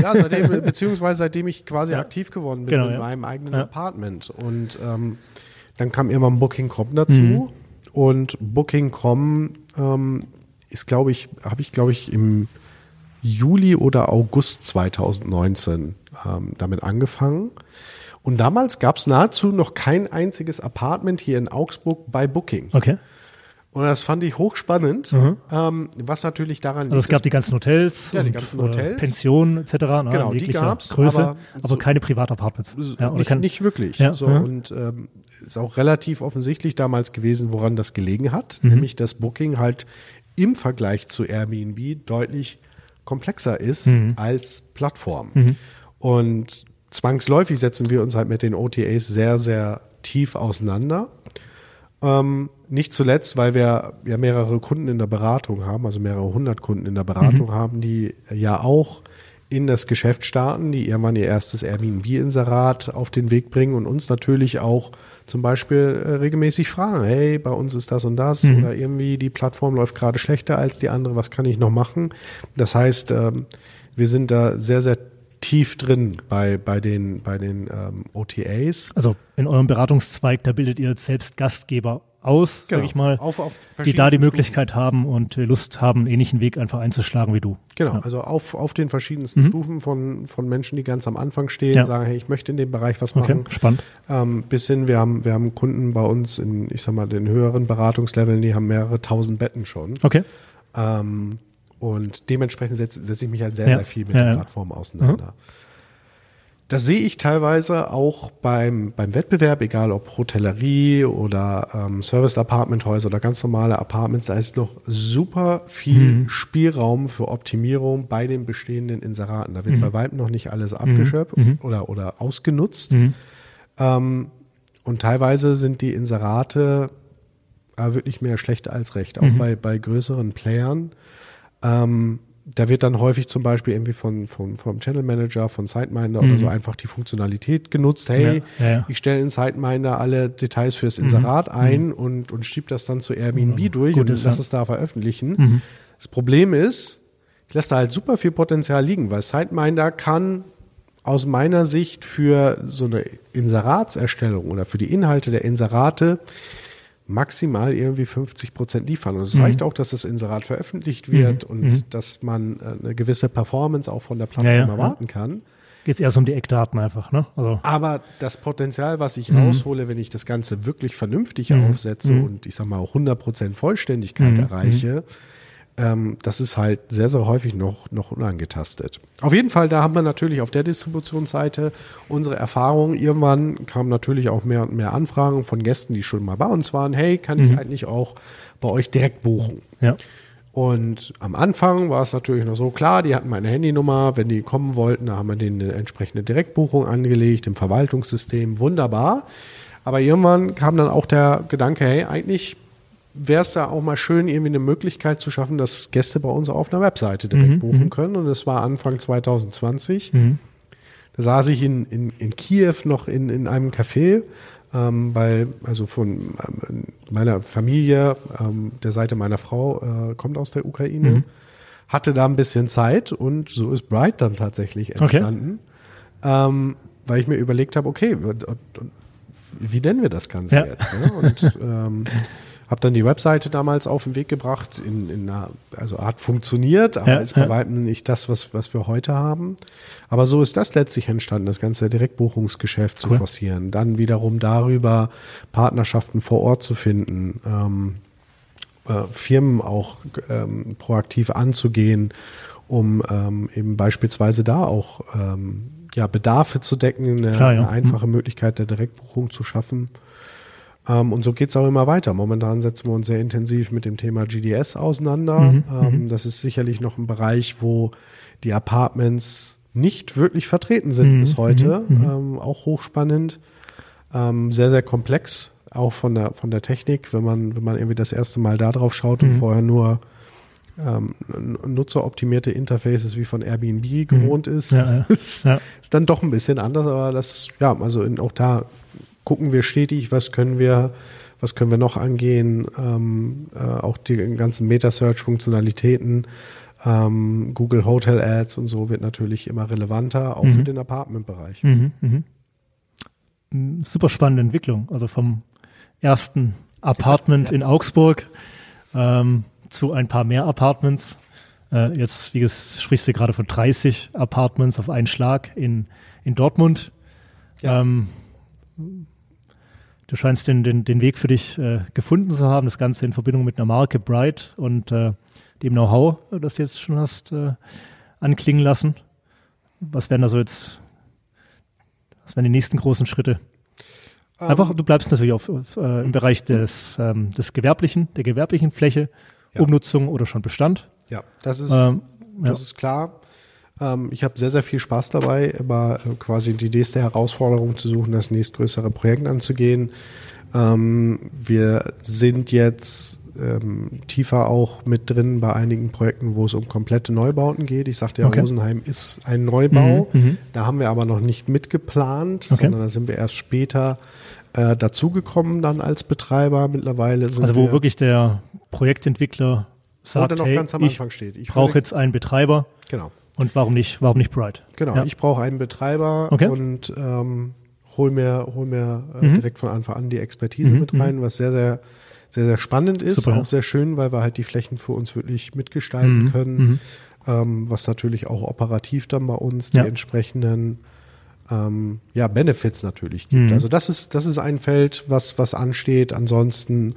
ja, seitdem, beziehungsweise seitdem ich quasi Ja. aktiv geworden bin Genau, in ja. meinem eigenen Ja. Apartment. Und ähm, dann kam irgendwann Booking.com dazu Mhm. und Booking.com ähm, ist, glaube ich, habe ich, glaube ich, im Juli oder August 2019 ähm, damit angefangen. Und damals gab es nahezu noch kein einziges Apartment hier in Augsburg bei Booking. Okay. Und das fand ich hochspannend, Mhm. ähm, was natürlich daran Also es liegt, gab die ganzen Hotels, Ja, die ganzen äh, Hotels. Pensionen etc. Ne, Genau, die jeglicher gab's, Größe, aber aber, so- keine Privatapartments. Ja, nicht, kann, nicht wirklich. Ja, so, ja. Und ähm, ist auch relativ offensichtlich damals gewesen, woran das gelegen hat, Mhm. nämlich dass Booking halt im Vergleich zu Airbnb deutlich komplexer ist Mhm. als Plattform. Und zwangsläufig setzen wir uns halt mit den OTAs sehr, sehr tief auseinander. Ähm, nicht zuletzt, weil wir ja mehrere Kunden in der Beratung haben, also mehrere hundert Kunden in der Beratung haben, die ja auch in das Geschäft starten, die irgendwann ihr erstes Airbnb-Inserat auf den Weg bringen und uns natürlich auch zum Beispiel äh, regelmäßig fragen, hey, bei uns ist das und das oder irgendwie die Plattform läuft gerade schlechter als die andere, was kann ich noch machen? Das heißt, ähm, wir sind da sehr, sehr tief drin bei, bei den, bei den ähm, OTAs. Also in eurem Beratungszweig, da bildet ihr jetzt selbst Gastgeber aus, Genau. sag ich mal, Auf, auf die da die Möglichkeit haben und äh, Lust haben, einen ähnlichen Weg einfach einzuschlagen wie du. Genau, Ja. also auf, auf den verschiedensten Mhm. Stufen von, von Menschen, die ganz am Anfang stehen, Ja. sagen, hey, ich möchte in dem Bereich was Okay, machen, spannend. ähm, bis hin, wir haben, wir haben Kunden bei uns in, ich sag mal, den höheren Beratungsleveln, die haben mehrere tausend Betten schon. Okay. Ähm, und dementsprechend setze setz ich mich halt sehr, Ja. sehr viel mit Ja, den ja. Mhm. Das sehe ich teilweise auch beim, beim Wettbewerb, egal ob Hotellerie oder ähm, Service-Apartment-Häuser oder ganz normale Apartments, da ist noch super viel Mhm. Spielraum für Optimierung bei den bestehenden Inseraten. Da Mhm. wird bei weitem noch nicht alles abgeschöpft oder, oder ausgenutzt. Mhm. Ähm, und teilweise sind die Inserate äh, wirklich mehr schlecht als recht, auch Mhm. bei, bei größeren Playern. Ähm, da wird dann häufig zum Beispiel irgendwie von, von, vom Channel Manager, von SiteMinder oder Mhm. so einfach die Funktionalität genutzt. Hey, Ja, ja, ich stelle in SiteMinder alle Details fürs Inserat ein und, und schieb das dann zu Airbnb durch Gut und ist, lass ja. es da veröffentlichen. Mhm. Das Problem ist, ich lasse da halt super viel Potenzial liegen, weil SiteMinder kann aus meiner Sicht für so eine Inseratserstellung oder für die Inhalte der Inserate maximal irgendwie 50 Prozent liefern. Und es reicht auch, dass das Inserat veröffentlicht wird und Mhm. dass man äh, eine gewisse Performance auch von der Plattform Ja, ja, erwarten kann. Geht es erst um die Eckdaten einfach, ne? Also, Aber das Potenzial, was ich Mhm. raushole, wenn ich das Ganze wirklich vernünftig aufsetze und ich sag mal auch 100% Vollständigkeit Mhm. erreiche, ähm, das ist halt sehr, sehr häufig noch, noch unangetastet. Auf jeden Fall, da haben wir natürlich auf der Distributionsseite unsere Erfahrungen. Irgendwann kamen natürlich auch mehr und mehr Anfragen von Gästen, die schon mal bei uns waren. Hey, kann Mhm. ich eigentlich auch bei euch direkt buchen? ja. Und am Anfang war es natürlich noch so, klar, die hatten meine Handynummer, wenn die kommen wollten, da haben wir denen eine entsprechende Direktbuchung angelegt im Verwaltungssystem, wunderbar. Aber irgendwann kam dann auch der Gedanke, hey, eigentlich wäre es da auch mal schön, irgendwie eine Möglichkeit zu schaffen, dass Gäste bei uns auf einer Webseite direkt Mhm, buchen können. Und das war Anfang 2020. Mhm. Da saß ich in, in, in Kiew noch in, in einem Café, ähm, weil, also von ähm, meiner Familie, ähm, der Seite meiner Frau, äh, kommt aus der Ukraine, Mhm. hatte da ein bisschen Zeit und so ist Bright dann tatsächlich Okay. entstanden, ähm, weil ich mir überlegt habe, okay, wie nennen wir das Ganze Ja. jetzt? Ne? Und ähm, habe dann die Webseite damals auf den Weg gebracht, in, in einer, also hat funktioniert, aber Ja, ist bei weitem nicht das, was, was wir heute haben. Aber so ist das letztlich entstanden, das ganze Direktbuchungsgeschäft zu Cool. forcieren. Dann wiederum darüber Partnerschaften vor Ort zu finden, ähm, äh, Firmen auch ähm, proaktiv anzugehen, um ähm, eben beispielsweise da auch ähm, ja, Bedarfe zu decken, eine, Klar, ja. eine einfache Möglichkeit der Direktbuchung zu schaffen. Ähm, und so geht's auch immer weiter. Momentan setzen wir uns sehr intensiv mit dem Thema GDS auseinander. Mhm, ähm, das ist sicherlich noch ein Bereich, wo die Apartments nicht wirklich vertreten sind Mhm, bis heute. mhm, mhm. Ähm, auch hochspannend. Ähm, sehr, sehr komplex, auch von der, von der Technik, wenn man, wenn man irgendwie das erste Mal da drauf schaut und Mhm. vorher nur ähm, nutzeroptimierte Interfaces wie von Airbnb gewohnt ist. Mhm. Ja, ja. ist, ist dann doch ein bisschen anders, aber das, ja, also in, auch da gucken wir stetig, was können wir, was können wir noch angehen, ähm, äh, auch die ganzen Meta-Search-Funktionalitäten, ähm, Google Hotel Ads und so wird natürlich immer relevanter, auch Mhm. für den Apartment-Bereich. Mhm, mhm. Mm, Super spannende Entwicklung. Also vom ersten Apartment in Augsburg ähm, zu ein paar mehr Apartments. Äh, jetzt, wie ges- sprichst du gerade von 30 Apartments auf einen Schlag in, in Dortmund. Ja. Ähm, du scheinst den, den, den Weg für dich äh, gefunden zu haben, das Ganze in Verbindung mit einer Marke Bright und äh, dem Know-how, das du jetzt schon hast äh, anklingen lassen. Was wären da so jetzt was wären die nächsten großen Schritte? Einfach, Ähm, du bleibst natürlich auf, auf, äh, im Bereich des, ähm, des gewerblichen, der gewerblichen Fläche, Ja. Umnutzung oder schon Bestand. ja, das ist, Ähm, ja. das ist klar. Ähm, ich habe sehr, sehr viel Spaß dabei, immer äh, quasi die nächste Herausforderung zu suchen, das nächstgrößere Projekt anzugehen. Ähm, wir sind jetzt ähm, tiefer auch mit drin bei einigen Projekten, wo es um komplette Neubauten geht. Ich sagte ja, Okay. Rosenheim ist ein Neubau. Mhm, mhm. Da haben wir aber noch nicht mitgeplant, Okay. sondern da sind wir erst später äh, dazugekommen dann als Betreiber. Mittlerweile sind Also wir, wo wirklich der Projektentwickler sagt, hey, ganz am ich. Ich brauche jetzt einen Betreiber Genau. Und warum nicht, warum nicht Bright? Genau, Ja. ich brauche einen Betreiber Okay. und ähm, hol mir, hol mir äh, Mhm. direkt von Anfang an die Expertise Mhm, mit rein, was sehr, sehr, sehr, sehr spannend ist. Super, ja. auch sehr schön, weil wir halt die Flächen für uns wirklich mitgestalten Mhm, können. mhm. Ähm, was natürlich auch operativ dann bei uns Ja. die entsprechenden ähm, ja, Benefits natürlich gibt. Mhm. Also das ist, das ist ein Feld, was, was ansteht. Ansonsten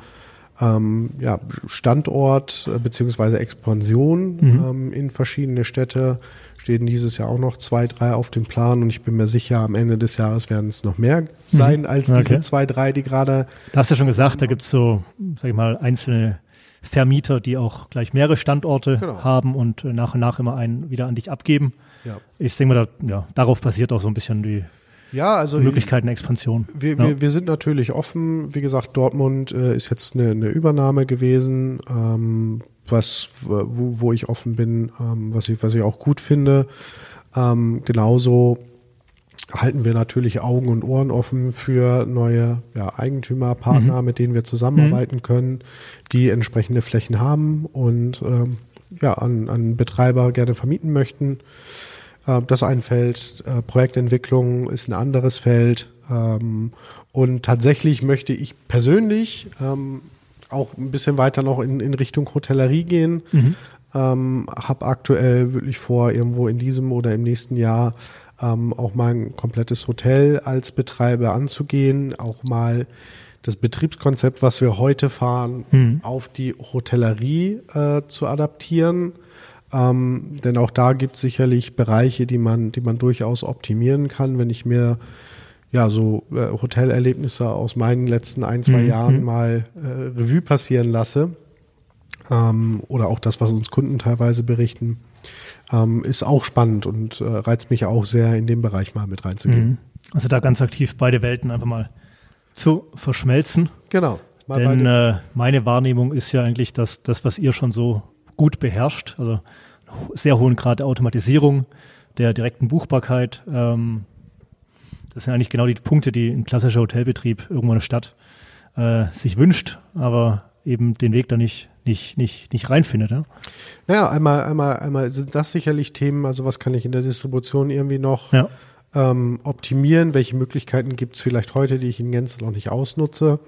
ähm, ja, Standort äh, beziehungsweise Expansion Mhm. ähm, in verschiedene Städte stehen dieses Jahr auch noch zwei, drei auf dem Plan und ich bin mir sicher, am Ende des Jahres werden es noch mehr sein als Mhm. Okay. diese zwei, drei, die gerade Da hast du ja schon gesagt, da gibt es so, sag ich mal, einzelne Vermieter, die auch gleich mehrere Standorte Genau. haben und äh, nach und nach immer einen wieder an dich abgeben. ja. Ich denke mal, da, ja, darauf basiert auch so ein bisschen die Ja, also Möglichkeiten Expansion. Wir, Ja. wir, wir sind natürlich offen. Wie gesagt, Dortmund äh, ist jetzt eine, eine Übernahme gewesen, ähm, was, wo, wo ich offen bin, ähm, was, ich, was ich auch gut finde. Ähm, genauso halten wir natürlich Augen und Ohren offen für neue ja, Eigentümer, Partner, mit denen wir zusammenarbeiten können, die entsprechende Flächen haben und ähm, ja, an, an Betreiber gerne vermieten möchten. Äh, Das ist ein Feld. Äh, Projektentwicklung ist ein anderes Feld. Ähm, Und tatsächlich möchte ich persönlich ähm, auch ein bisschen weiter noch in, in Richtung Hotellerie gehen. Ähm, habe aktuell wirklich vor, irgendwo in diesem oder im nächsten Jahr ähm, auch mal ein komplettes Hotel als Betreiber anzugehen, auch mal das Betriebskonzept, was wir heute fahren, Mhm. auf die Hotellerie äh, zu adaptieren. Ähm, denn auch da gibt es sicherlich Bereiche, die man, die man durchaus optimieren kann. Wenn ich mir ja so äh, Hotelerlebnisse aus meinen letzten ein, zwei Mhm. Jahren mal äh, Revue passieren lasse, ähm, oder auch das, was uns Kunden teilweise berichten, ähm, ist auch spannend und äh, reizt mich auch sehr, in dem Bereich mal mit reinzugehen. Mhm. Also da ganz aktiv beide Welten einfach mal zu verschmelzen. Genau. Denn äh, meine Wahrnehmung ist ja eigentlich, dass das, was ihr schon so gut beherrscht, also sehr hohen Grad der Automatisierung, der direkten Buchbarkeit, ähm, das sind eigentlich genau die Punkte, die ein klassischer Hotelbetrieb irgendwo in der Stadt äh, sich wünscht, aber eben den Weg da nicht, nicht, nicht, nicht reinfindet. Ja? Naja, einmal, einmal, einmal sind das sicherlich Themen, also was kann ich in der Distribution irgendwie noch Ja. ähm, optimieren? Welche Möglichkeiten gibt es vielleicht heute, die ich in Gänze noch nicht ausnutze?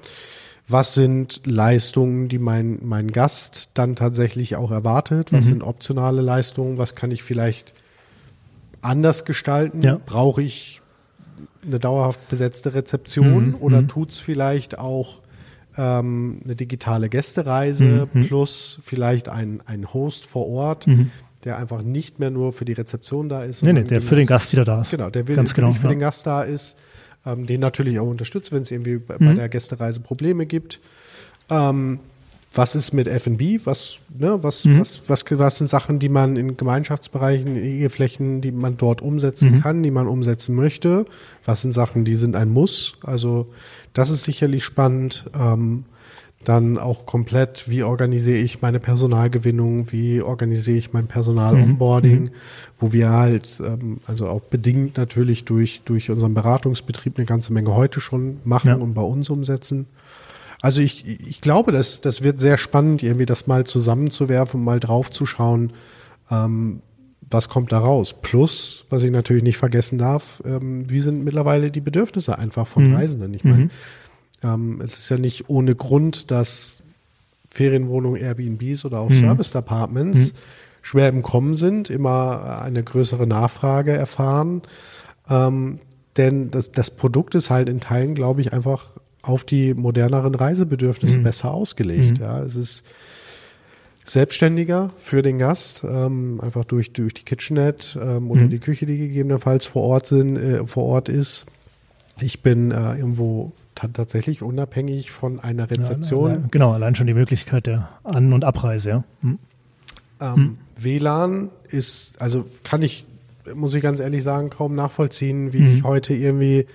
Was sind Leistungen, die mein, mein Gast dann tatsächlich auch erwartet? Was Mhm. sind optionale Leistungen? Was kann ich vielleicht anders gestalten? Ja. Brauche ich eine dauerhaft besetzte Rezeption Mhm, oder mhm. tut es vielleicht auch ähm, eine digitale Gästereise Mhm. plus vielleicht ein, ein Host vor Ort, Mhm. der einfach nicht mehr nur für die Rezeption da ist. Nee, nee, der für den Gast wieder da ist. Genau, der will Ganz genau. für ja. den Gast da ist, ähm, den natürlich auch unterstützt, wenn es irgendwie bei, Mhm. bei der Gästereise Probleme gibt. Ähm, was ist mit F&B? Was, ne, was, Mhm. was, was, was sind Sachen, die man in Gemeinschaftsbereichen, in Eheflächen, die man dort umsetzen Mhm. kann, die man umsetzen möchte? Was sind Sachen, die sind ein Muss? Also das ist sicherlich spannend. Ähm, dann auch komplett, wie organisiere ich meine Personalgewinnung, wie organisiere ich mein Personal-Onboarding, Mhm. wo wir halt, ähm, also auch bedingt natürlich durch, durch unseren Beratungsbetrieb eine ganze Menge heute schon machen Ja. und bei uns umsetzen. Also ich, ich glaube, das, das wird sehr spannend, irgendwie das mal zusammenzuwerfen, mal draufzuschauen, ähm, was kommt da raus. Plus, was ich natürlich nicht vergessen darf, ähm, wie sind mittlerweile die Bedürfnisse einfach von Mhm. Reisenden? Ich meine, Mhm. Ähm, es ist ja nicht ohne Grund, dass Ferienwohnungen, Airbnbs oder auch Mhm. Service Apartments schwer im Kommen sind, immer eine größere Nachfrage erfahren. Ähm, denn das, das Produkt ist halt in Teilen, glaube ich, einfach auf die moderneren Reisebedürfnisse Mhm. besser ausgelegt. Mhm. Ja, es ist selbstständiger für den Gast, ähm, einfach durch, durch die Kitchenette ähm, oder Mhm. die Küche, die gegebenenfalls vor Ort sind, äh, vor Ort ist. Ich bin äh, irgendwo tatsächlich unabhängig von einer Rezeption. Ja, allein- genau, allein schon die Möglichkeit der An- und Abreise, ja. Mhm. Ähm, WLAN ist, also kann ich, muss ich ganz ehrlich sagen, kaum nachvollziehen, wie Mhm. ich heute irgendwie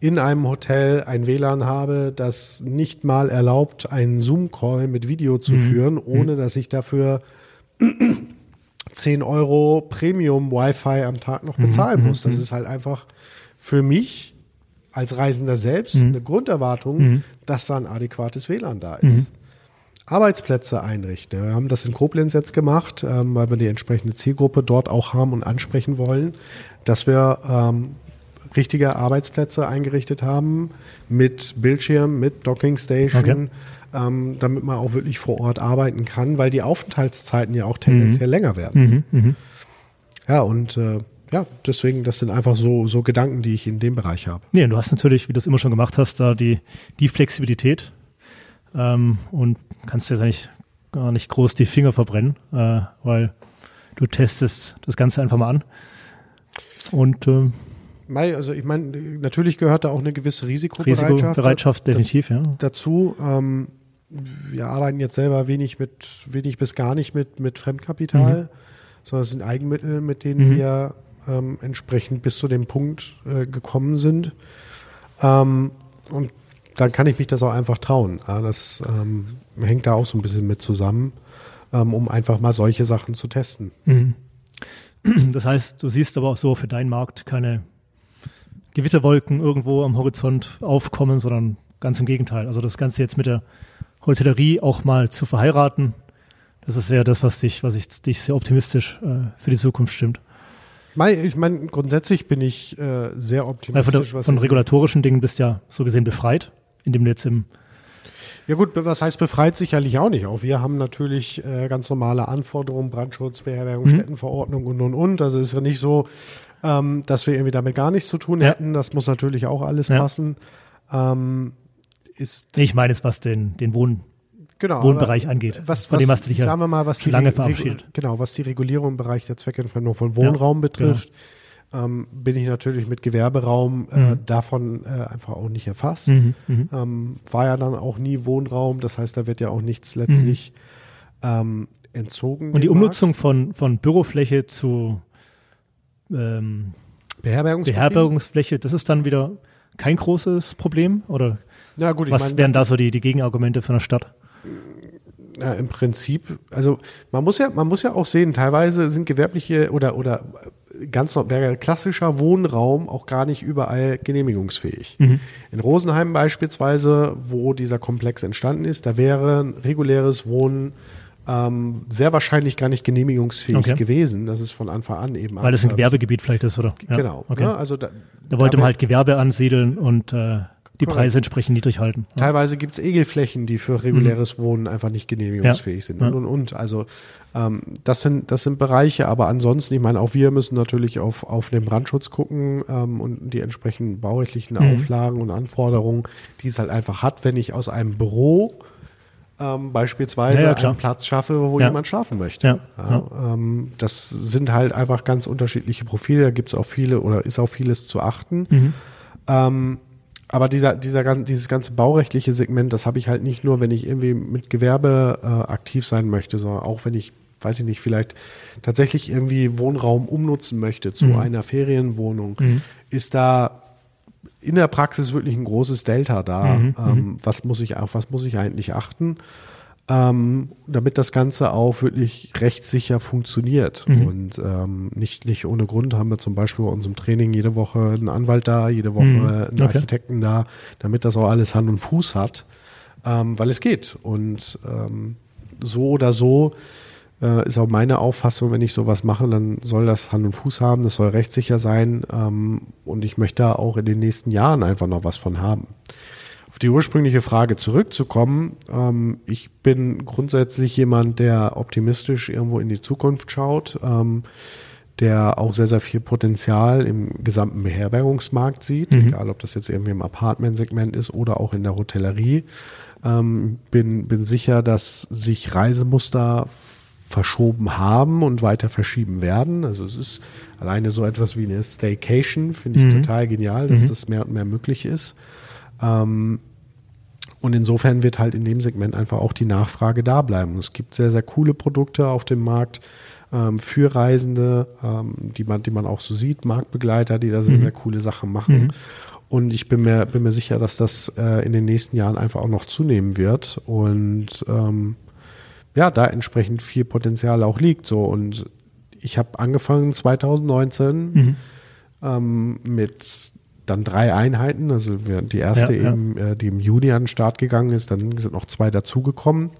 in einem Hotel ein WLAN habe, das nicht mal erlaubt, einen Zoom-Call mit Video zu Mhm. führen, ohne dass ich dafür 10 Euro Premium-Wi-Fi am Tag noch bezahlen Mhm, muss. Das ist halt einfach für mich als Reisender selbst Mhm. eine Grunderwartung, Mhm. dass da ein adäquates WLAN da ist. Mhm. Arbeitsplätze einrichten. Wir haben das in Koblenz jetzt gemacht, ähm, weil wir die entsprechende Zielgruppe dort auch haben und ansprechen wollen, dass wir ähm, richtige Arbeitsplätze eingerichtet haben mit Bildschirm, mit Dockingstation, okay. ähm, damit man auch wirklich vor Ort arbeiten kann, weil die Aufenthaltszeiten ja auch tendenziell mhm. länger werden. Mhm, mh. Ja, und äh, ja, deswegen, das sind einfach so, so Gedanken, die ich in dem Bereich habe. Ja, du hast natürlich, wie du es immer schon gemacht hast, da die, die Flexibilität ähm, und kannst jetzt eigentlich gar nicht groß die Finger verbrennen, äh, weil du testest das Ganze einfach mal an. Und ähm, Mai, also ich meine, natürlich gehört da auch eine gewisse Risikobereitschaft, Risikobereitschaft definitiv, ja. dazu. Ähm, wir arbeiten jetzt selber wenig mit, wenig bis gar nicht mit, mit Fremdkapital, mhm. sondern es sind Eigenmittel, mit denen mhm. wir ähm, entsprechend bis zu dem Punkt äh, gekommen sind. Ähm, und dann kann ich mich das auch einfach trauen. Ja, das ähm, hängt da auch so ein bisschen mit zusammen, ähm, um einfach mal solche Sachen zu testen. Mhm. Das heißt, du siehst aber auch so für deinen Markt keine Gewitterwolken irgendwo am Horizont aufkommen, sondern ganz im Gegenteil. Also das Ganze jetzt mit der Hotellerie auch mal zu verheiraten, das ist ja das, was dich, was ich dich sehr optimistisch äh, für die Zukunft stimmt. Ich meine, grundsätzlich bin ich äh, sehr optimistisch. Weil von, der, von regulatorischen Dingen bist du ja so gesehen befreit, indem du jetzt im ja gut, was heißt befreit sicherlich auch nicht. Auch wir haben natürlich äh, ganz normale Anforderungen, Brandschutz, Beherbergung, mhm. Städtenverordnung und und und. Also ist ja nicht so, ähm, dass wir irgendwie damit gar nichts zu tun ja. hätten. Das muss natürlich auch alles ja. passen. Ähm, ist ich meine es, was den, den Wohn genau, Wohnbereich angeht. Was, Von was, dem hast du dich sagen wir mal, was die lange verabschiedet. Genau, was die Regulierung im Bereich der Zweckentfremdung von Wohnraum ja, betrifft, genau. ähm, bin ich natürlich mit Gewerberaum äh, mhm. davon äh, einfach auch nicht erfasst. Mhm, mhm, ähm, war ja dann auch nie Wohnraum, das heißt, da wird ja auch nichts letztlich mhm. ähm, entzogen. Und die Umnutzung von, von Bürofläche zu ähm, Beherbergungsfläche, das ist dann wieder kein großes Problem? Oder ja, gut, was mein, wären da so die, die Gegenargumente von der Stadt? Ja, im Prinzip, also man muss ja, man muss ja auch sehen, teilweise sind gewerbliche oder, oder ganz wäre klassischer Wohnraum auch gar nicht überall genehmigungsfähig. Mhm. In Rosenheim beispielsweise, wo dieser Komplex entstanden ist, da wäre ein reguläres Wohnen ähm, sehr wahrscheinlich gar nicht genehmigungsfähig okay. gewesen. Das ist von Anfang an eben. Weil es ein Gewerbegebiet vielleicht ist, oder? Ja. Genau. Okay. Ja, also da, da wollte man halt Gewerbe ansiedeln und äh, die Correct. Preise entsprechend niedrig halten. Ja. Teilweise gibt es Egelflächen, die für reguläres mhm. Wohnen einfach nicht genehmigungsfähig ja. sind und, und, und. Also ähm, das, sind, das sind Bereiche, aber ansonsten, ich meine, auch wir müssen natürlich auf, auf den Brandschutz gucken ähm, und die entsprechenden baurechtlichen mhm. Auflagen und Anforderungen, die es halt einfach hat, wenn ich aus einem Büro ähm, beispielsweise ja, einen Platz schaffe, wo jemand schlafen möchte. Ähm, das sind halt einfach ganz unterschiedliche Profile. Da gibt es auch viele oder ist auch vieles zu achten. Mhm. Aber dieser, dieser, dieses ganze baurechtliche Segment, das habe ich halt nicht nur, wenn ich irgendwie mit Gewerbe äh, aktiv sein möchte, sondern auch wenn ich, weiß ich nicht, vielleicht tatsächlich irgendwie Wohnraum umnutzen möchte zu mhm. einer Ferienwohnung, mhm. ist da in der Praxis wirklich ein großes Delta da. Mhm, ähm, mhm. was muss ich auf was muss ich eigentlich achten, ähm, damit das Ganze auch wirklich rechtssicher funktioniert. Mhm. Und ähm, nicht, nicht ohne Grund haben wir zum Beispiel bei unserem Training jede Woche einen Anwalt da, jede Woche mhm. einen okay. Architekten da, damit das auch alles Hand und Fuß hat, ähm, weil es geht. Und ähm, so oder so äh, ist auch meine Auffassung, wenn ich sowas mache, dann soll das Hand und Fuß haben, das soll rechtssicher sein ähm, und ich möchte da auch in den nächsten Jahren einfach noch was von haben. Auf die ursprüngliche Frage zurückzukommen, ähm, ich bin grundsätzlich jemand, der optimistisch irgendwo in die Zukunft schaut, ähm, der auch sehr, sehr viel Potenzial im gesamten Beherbergungsmarkt sieht, mhm. egal ob das jetzt irgendwie im Apartmentsegment ist oder auch in der Hotellerie. Ähm, bin, bin sicher, dass sich Reisemuster verschoben haben und weiter verschieben werden. Also es ist alleine so etwas wie eine Staycation, finde ich mhm. total genial, dass mhm. das mehr und mehr möglich ist. Ähm, und insofern wird halt in dem Segment einfach auch die Nachfrage da bleiben. Es gibt sehr, sehr coole Produkte auf dem Markt ähm, für Reisende, ähm, die, man, die man auch so sieht, Marktbegleiter, die da sehr, mhm. sehr coole Sachen machen. Mhm. Und ich bin mir, bin mir sicher, dass das äh, in den nächsten Jahren einfach auch noch zunehmen wird. Und ähm, ja, da entsprechend viel Potenzial auch liegt. So und ich habe angefangen 2019 mhm. ähm, mit dann drei Einheiten, also die erste ja, eben, ja. Äh, die im Juni an den Start gegangen ist, dann sind noch zwei dazugekommen.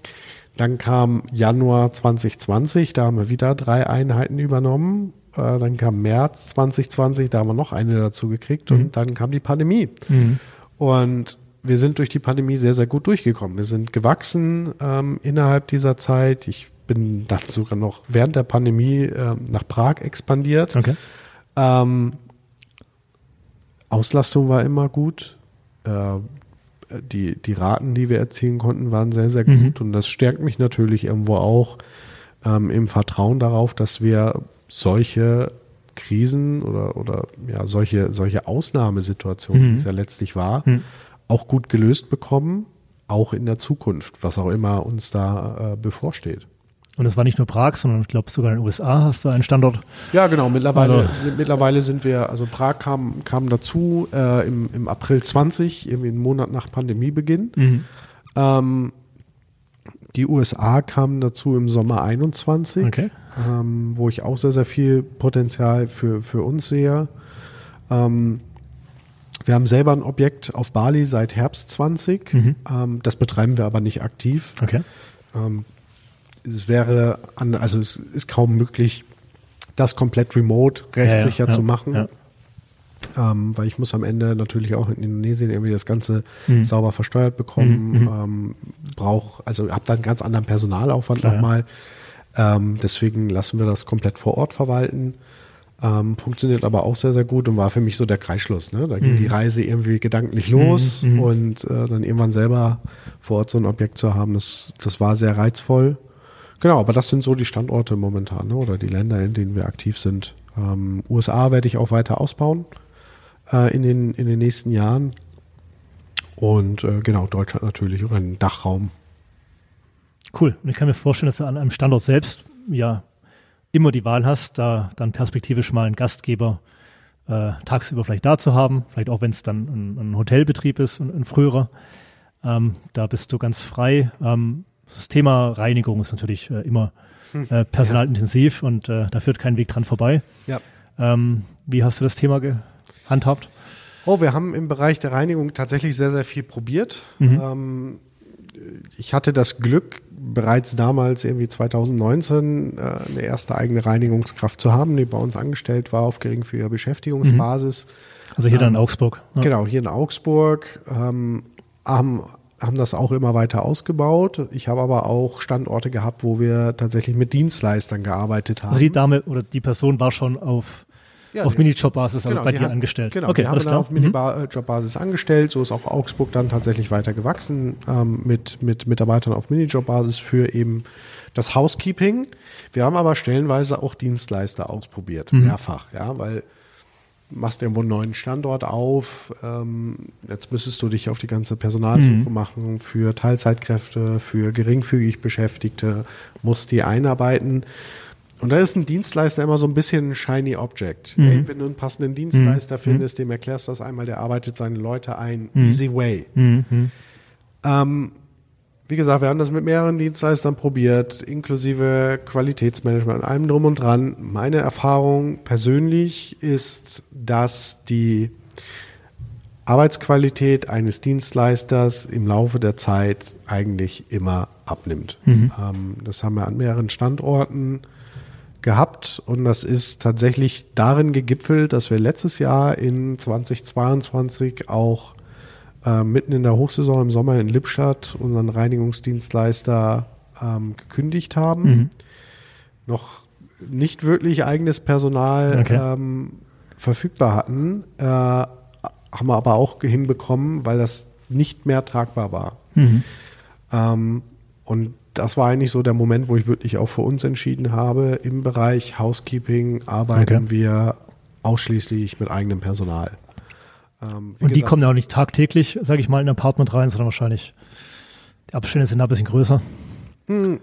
Dann kam Januar 2020, da haben wir wieder drei Einheiten übernommen. Äh, dann kam März 2020, da haben wir noch eine dazu gekriegt. Und dann kam die Pandemie. Und wir sind durch die Pandemie sehr, sehr gut durchgekommen. Wir sind gewachsen ähm, innerhalb dieser Zeit. Ich bin dann sogar noch während der Pandemie ähm, nach Prag expandiert. Okay. Ähm, Auslastung war immer gut. Äh, die, die Raten, die wir erzielen konnten, waren sehr, sehr Mhm. gut. Und das stärkt mich natürlich irgendwo auch ähm, im Vertrauen darauf, dass wir solche Krisen oder, oder ja, solche, solche Ausnahmesituationen, Mhm. die es ja letztlich war, Mhm. auch gut gelöst bekommen, auch in der Zukunft, was auch immer uns da äh, bevorsteht. Und es war nicht nur Prag, sondern ich glaube sogar in den USA hast du einen Standort. Ja, genau. Mittlerweile, Also- mittlerweile sind wir, also Prag kam, kam dazu äh, im, im April 20, irgendwie einen Monat nach Pandemiebeginn. Mhm. Ähm, die USA kamen dazu im Sommer 21, Okay. ähm, wo ich auch sehr, sehr viel Potenzial für, für uns sehe. Ähm, wir haben selber ein Objekt auf Bali seit Herbst 20. Mhm. Ähm, das betreiben wir aber nicht aktiv. Okay. Es wäre, an, also es ist kaum möglich, das komplett remote rechtssicher Ja, ja, zu machen. Ähm, weil ich muss am Ende natürlich auch in Indonesien irgendwie das Ganze Mhm. sauber versteuert bekommen, Mhm, mhm. ähm, brauche, also habe da einen ganz anderen Personalaufwand Klar, nochmal. Ähm, deswegen lassen wir das komplett vor Ort verwalten. Ähm, funktioniert aber auch sehr, sehr gut und war für mich so der Kreisschluss. Ne? Da ging Mhm. die Reise irgendwie gedanklich los Mhm, mhm. und äh, dann irgendwann selber vor Ort so ein Objekt zu haben, das, das war sehr reizvoll. Genau, aber das sind so die Standorte momentan ne? oder die Länder, in denen wir aktiv sind. Ähm, USA werde ich auch weiter ausbauen äh, in, den, in den nächsten Jahren. Und äh, genau, Deutschland natürlich oder den Dachraum. Cool. Und ich kann mir vorstellen, dass du an einem Standort selbst ja immer die Wahl hast, da dann perspektivisch mal einen Gastgeber äh, tagsüber vielleicht da zu haben, vielleicht auch wenn es dann ein, ein Hotelbetrieb ist, ein, ein früherer. Ähm, da bist du ganz frei. Ähm, das Thema Reinigung ist natürlich äh, immer äh, personalintensiv und äh, da führt kein Weg dran vorbei. Ja. Ähm, wie hast du das Thema gehandhabt? Oh, wir haben im Bereich der Reinigung tatsächlich sehr, sehr viel probiert. Mhm. Ähm, ich hatte das Glück, bereits damals irgendwie 2019 äh, eine erste eigene Reinigungskraft zu haben, die bei uns angestellt war auf geringfügiger Beschäftigungsbasis. Also hier dann Ähm, in Augsburg. Ja. Genau, hier in Augsburg. Ähm, haben, haben das auch immer weiter ausgebaut. Ich habe aber auch Standorte gehabt, wo wir tatsächlich mit Dienstleistern gearbeitet haben. Also die Dame oder die Person war schon auf, Ja, auf Minijobbasis also Genau, bei dir haben- angestellt. Genau, okay, die haben wir dann auf Mhm. Minijobbasis angestellt. So ist auch Augsburg dann tatsächlich weiter gewachsen ähm, mit, mit Mitarbeitern auf Minijobbasis für eben das Housekeeping. Wir haben aber stellenweise auch Dienstleister ausprobiert, Mhm. mehrfach, ja, weil machst irgendwo einen neuen Standort auf, ähm, jetzt müsstest du dich auf die ganze Personalsuche Mhm. machen für Teilzeitkräfte, für geringfügig Beschäftigte, musst die einarbeiten. Und da ist ein Dienstleister immer so ein bisschen ein shiny Object. Mhm. Ey, wenn du einen passenden Dienstleister Mhm. findest, dem erklärst du das einmal, der arbeitet seine Leute ein. Mhm. Easy way. Mhm. Mhm. Ähm, wie gesagt, wir haben das mit mehreren Dienstleistern probiert, inklusive Qualitätsmanagement, allem drum und dran. Meine Erfahrung persönlich ist, dass die Arbeitsqualität eines Dienstleisters im Laufe der Zeit eigentlich immer abnimmt. Mhm. Ähm, das haben wir an mehreren Standorten gehabt und das ist tatsächlich darin gegipfelt, dass wir letztes Jahr in 2022 auch äh, mitten in der Hochsaison im Sommer in Lippstadt unseren Reinigungsdienstleister ähm, gekündigt haben. Mhm. Noch nicht wirklich eigenes Personal Okay. ähm, verfügbar hatten, äh, haben wir aber auch hinbekommen, weil das nicht mehr tragbar war. Mhm. Ähm, und das war eigentlich so der Moment, wo ich wirklich auch für uns entschieden habe, im Bereich Housekeeping arbeiten Okay. wir ausschließlich mit eigenem Personal. Ähm, Und die gesagt, kommen ja auch nicht tagtäglich, sage ich mal, in ein Apartment rein, sondern wahrscheinlich die Abstände sind da ein bisschen größer. hm,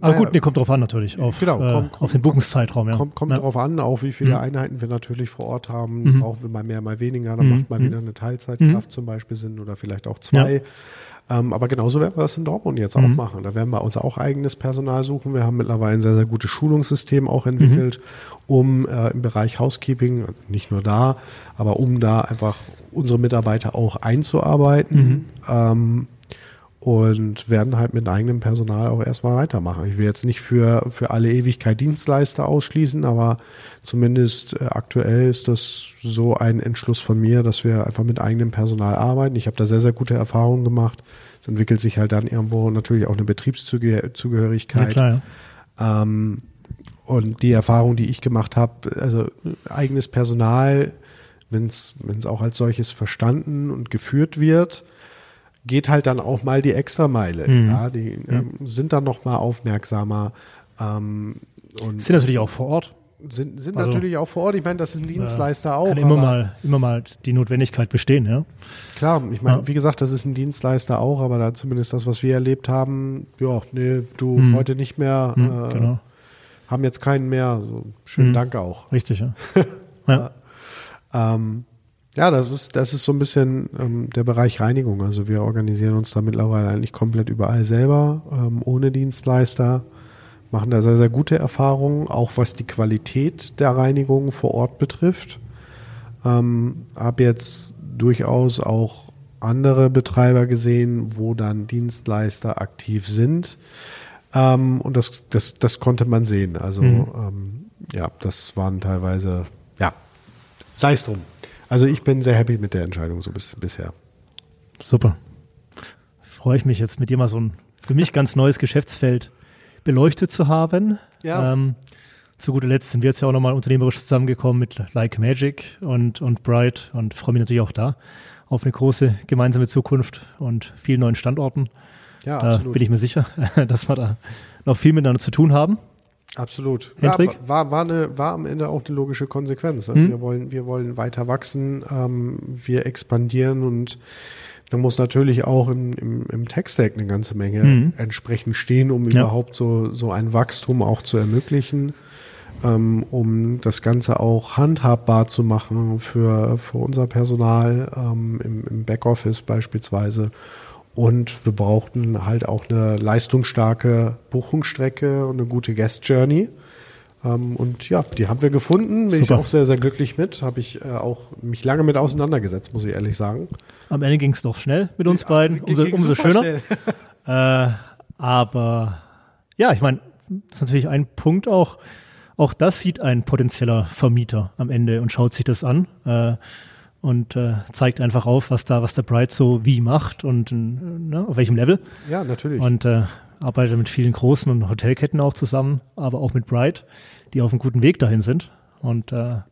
Aber naja, gut, nee, kommt drauf an natürlich, auf, Genau, äh, kommt- auf den Buchungszeitraum. Ja. Kommt, kommt ja. darauf an, auch wie viele Mhm. Einheiten wir natürlich vor Ort haben. Mhm. Brauchen wir mal mehr, mal weniger. Dann Mhm. macht mal Mhm. wieder eine Teilzeitkraft zum Beispiel Sinn oder vielleicht auch Ja. Ähm, aber genauso werden wir das in Dortmund jetzt auch Mhm. machen. Da werden wir uns auch eigenes Personal suchen. Wir haben mittlerweile ein sehr, sehr gutes Schulungssystem auch entwickelt, Mhm. um äh, im Bereich Housekeeping, nicht nur da, aber um da einfach unsere Mitarbeiter auch einzuarbeiten. Mhm. Ähm, und werden halt mit eigenem Personal auch erstmal weitermachen. Ich will jetzt nicht für, für alle Ewigkeit Dienstleister ausschließen, aber zumindest äh, aktuell ist das so ein Entschluss von mir, dass wir einfach mit eigenem Personal arbeiten. Ich habe da sehr, sehr gute Erfahrungen gemacht. Es entwickelt sich halt dann irgendwo natürlich auch eine Betriebszugehörigkeit. Ja, klar, ja. Ähm, und die Erfahrung, die ich gemacht habe, also eigenes Personal, wenn es auch als solches verstanden und geführt wird, geht halt dann auch mal die Extrameile. Mhm. Ja, die ähm, sind dann noch mal aufmerksamer. Ähm, und sind natürlich auch vor Ort. Sind, sind also, natürlich auch vor Ort. Ich meine, das ist ein Dienstleister ja, auch. Kann immer mal, immer mal die Notwendigkeit bestehen, ja. Klar, ich meine, ja. wie gesagt, das ist ein Dienstleister auch, aber da zumindest das, was wir erlebt haben, ja, nee, du hm. heute nicht mehr, hm, äh, genau. haben jetzt keinen mehr. So, schönen hm. Dank auch. Richtig, ja. ja. ähm, ja, das ist, das ist so ein bisschen ähm, der Bereich Reinigung. Also wir organisieren uns da mittlerweile eigentlich komplett überall selber, ähm, ohne Dienstleister, machen da sehr, sehr gute Erfahrungen, auch was die Qualität der Reinigung vor Ort betrifft. Ähm, habe jetzt durchaus auch andere Betreiber gesehen, wo dann Dienstleister aktiv sind. Ähm, und das, das, das konnte man sehen. Also mhm. ähm, ja, das waren teilweise, ja, sei es drum. Also ich bin sehr happy mit der Entscheidung so bis, bisher. Super. Freue ich mich jetzt mit dir mal so ein für mich ganz neues Geschäftsfeld beleuchtet zu haben. Ja. Ähm, zu guter Letzt sind wir jetzt ja auch nochmal unternehmerisch zusammengekommen mit Like Magic und, und Bright und freue mich natürlich auch da auf eine große gemeinsame Zukunft und vielen neuen Standorten. Ja, da absolut. bin ich mir sicher, dass wir da noch viel miteinander zu tun haben. Absolut. Ja, war, war, eine, war am Ende auch die logische Konsequenz. Hm? Wir, wollen, wir wollen weiter wachsen, ähm, wir expandieren und da muss natürlich auch im, im, im Tech-Stack eine ganze Menge mhm. entsprechend stehen, um ja. überhaupt so, so ein Wachstum auch zu ermöglichen, ähm, um das Ganze auch handhabbar zu machen für, für unser Personal ähm, im, im Backoffice beispielsweise und wir brauchten halt auch eine leistungsstarke Buchungsstrecke und eine gute Guest Journey. Ähm, und ja, die haben wir gefunden. Bin Super. ich auch sehr, sehr glücklich mit. Habe ich äh, auch mich lange mit auseinandergesetzt, muss ich ehrlich sagen. Am Ende ging es doch schnell mit uns beiden. Umso, umso schöner. äh, aber ja, ich meine, das ist natürlich ein Punkt auch. Auch das sieht ein potenzieller Vermieter am Ende und schaut sich das an. Äh, und äh, zeigt einfach auf, was da, was der Bright so wie macht und äh, ne, auf welchem Level. Ja, natürlich. Und äh, arbeitet mit vielen großen und Hotelketten auch zusammen, aber auch mit Bright, die auf einem guten Weg dahin sind. Und äh, da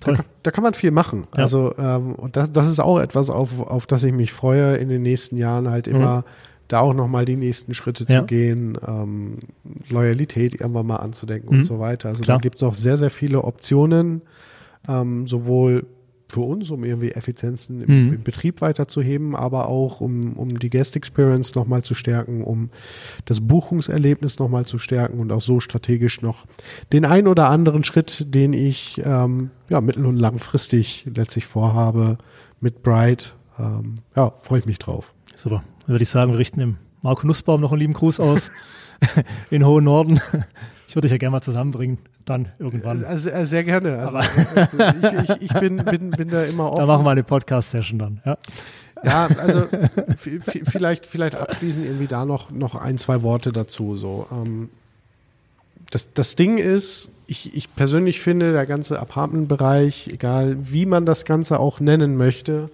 kann, da kann, man viel machen. Ja. Also ähm, und das, das ist auch etwas, auf, auf das ich mich freue, in den nächsten Jahren halt immer mhm. da auch nochmal die nächsten Schritte ja. zu gehen, ähm, Loyalität irgendwann mal anzudenken mhm. und so weiter. Also Klar. da gibt es noch sehr, sehr viele Optionen, ähm, sowohl für uns, um irgendwie Effizienzen im, mhm. im, Betrieb weiterzuheben, aber auch um, um die Guest Experience nochmal zu stärken, um das Buchungserlebnis nochmal zu stärken und auch so strategisch noch den ein oder anderen Schritt, den ich ähm, ja, mittel- und langfristig letztlich vorhabe mit Bright, ähm, ja, freue ich mich drauf. Super. Dann würde ich sagen, wir richten dem Marco Nussbaum noch einen lieben Gruß aus in Hohen Norden. Ich würde dich ja gerne mal zusammenbringen, dann irgendwann. Also, also sehr gerne. Also, ich, ich, ich bin, bin, bin, da immer offen. Da machen wir eine Podcast-Session dann, ja. Ja, also vielleicht, vielleicht abschließend irgendwie da noch, noch ein, zwei Worte dazu. So. Ähm, das, das Ding ist, ich, ich persönlich finde, der ganze Apartment-Bereich, egal wie man das Ganze auch nennen möchte,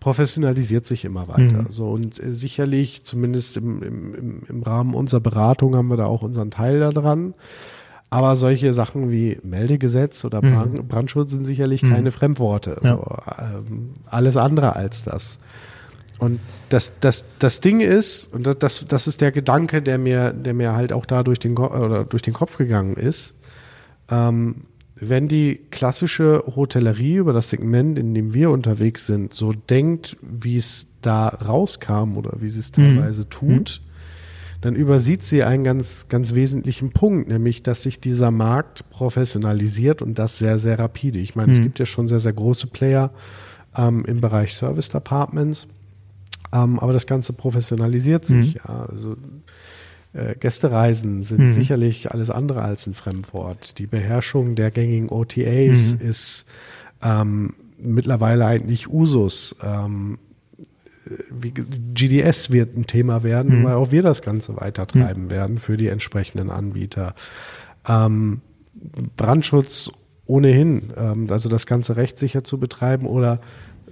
professionalisiert sich immer weiter. Mhm. So und äh, sicherlich, zumindest im, im, im Rahmen unserer Beratung, haben wir da auch unseren Teil daran. Aber solche Sachen wie Meldegesetz oder mhm. Brand, mhm. Brandschutz sind sicherlich mhm. keine Fremdworte. Ja. So, ähm, alles andere als das. Und das, das, das Ding ist, und das, das ist der Gedanke, der mir, der mir halt auch da durch den, oder durch den Kopf gegangen ist. Ähm, wenn die klassische Hotellerie über das Segment, in dem wir unterwegs sind, so denkt, wie es da rauskam oder wie sie es mhm. teilweise mhm. tut, dann übersieht sie einen ganz, ganz wesentlichen Punkt, nämlich, dass sich dieser Markt professionalisiert und das sehr, sehr rapide. Ich meine, mhm. es gibt ja schon sehr, sehr große Player ähm, im Bereich Service Departments, ähm, aber das Ganze professionalisiert sich. Mhm. Ja, also äh, Gästereisen sind mhm. sicherlich alles andere als ein Fremdwort. Die Beherrschung der gängigen OTAs mhm. ist ähm, mittlerweile eigentlich Usus. Ähm, wie, GDS wird ein Thema werden, mhm. weil auch wir das Ganze weitertreiben mhm. werden für die entsprechenden Anbieter. Ähm, Brandschutz ohnehin, ähm, also das Ganze rechtssicher zu betreiben oder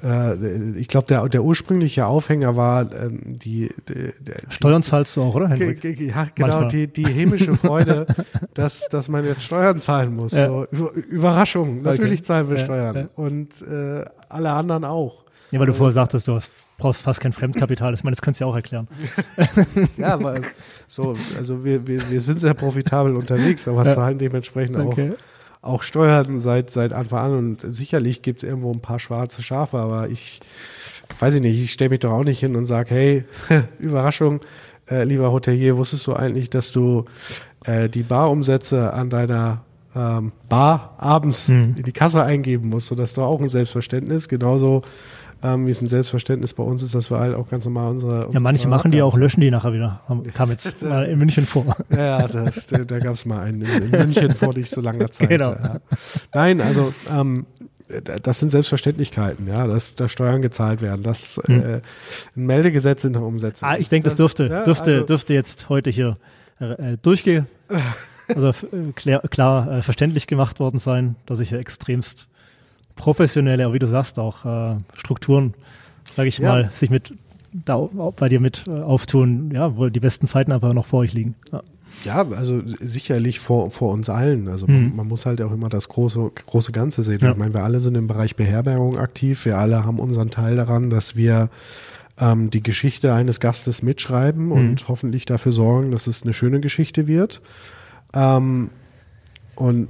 äh, ich glaube, der, der ursprüngliche Aufhänger war ähm, die, die, die Steuern zahlst du auch, oder? Henrik? Ja, genau, die, die hämische Freude, dass, dass man jetzt Steuern zahlen muss. Ja. So, Überraschung, natürlich okay. zahlen wir ja, Steuern. Ja. Und äh, alle anderen auch. Ja, weil du vorher sagtest, du hast, brauchst fast kein Fremdkapital. Ich meine, das kannst du ja auch erklären. ja, weil so, also wir, wir, wir sind sehr profitabel unterwegs, aber zahlen dementsprechend okay. auch auch Steuern seit, seit Anfang an und sicherlich gibt es irgendwo ein paar schwarze Schafe, aber ich weiß ich nicht, ich stelle mich doch auch nicht hin und sage, hey, Überraschung, äh, lieber Hotelier, wusstest du eigentlich, dass du äh, die Barumsätze an deiner ähm, Bar abends hm. in die Kasse eingeben musst, so dass du auch ein Selbstverständnis, genauso ähm, wie es ein Selbstverständnis bei uns ist, dass wir halt auch ganz normal unsere. unsere ja, manche machen die auch, löschen die nachher wieder. Kam jetzt mal in München vor. Ja, das, da, da gab es mal einen in, in, München vor nicht so langer Zeit. Genau. Ja. Nein, also ähm, das sind Selbstverständlichkeiten, ja, dass da Steuern gezahlt werden, dass hm. äh, ein Meldegesetz in der Umsetzung ah, Ich denke, das, das dürfte, ja, dürfte, also, dürfte jetzt heute hier äh, durchge also äh, klar, klar äh, verständlich gemacht worden sein, dass ich ja extremst professionelle, aber wie du sagst, auch äh, Strukturen, sage ich ja. mal, sich mit da bei dir mit äh, auftun, ja, wo die besten Zeiten einfach noch vor euch liegen. Ja. Ja, also sicherlich vor, vor uns allen. Also mhm. man, man, muss halt auch immer das große, große Ganze sehen. Ja. Ich meine, wir alle sind im Bereich Beherbergung aktiv. Wir alle haben unseren Teil daran, dass wir ähm, die Geschichte eines Gastes mitschreiben mhm. und hoffentlich dafür sorgen, dass es eine schöne Geschichte wird. Ähm, und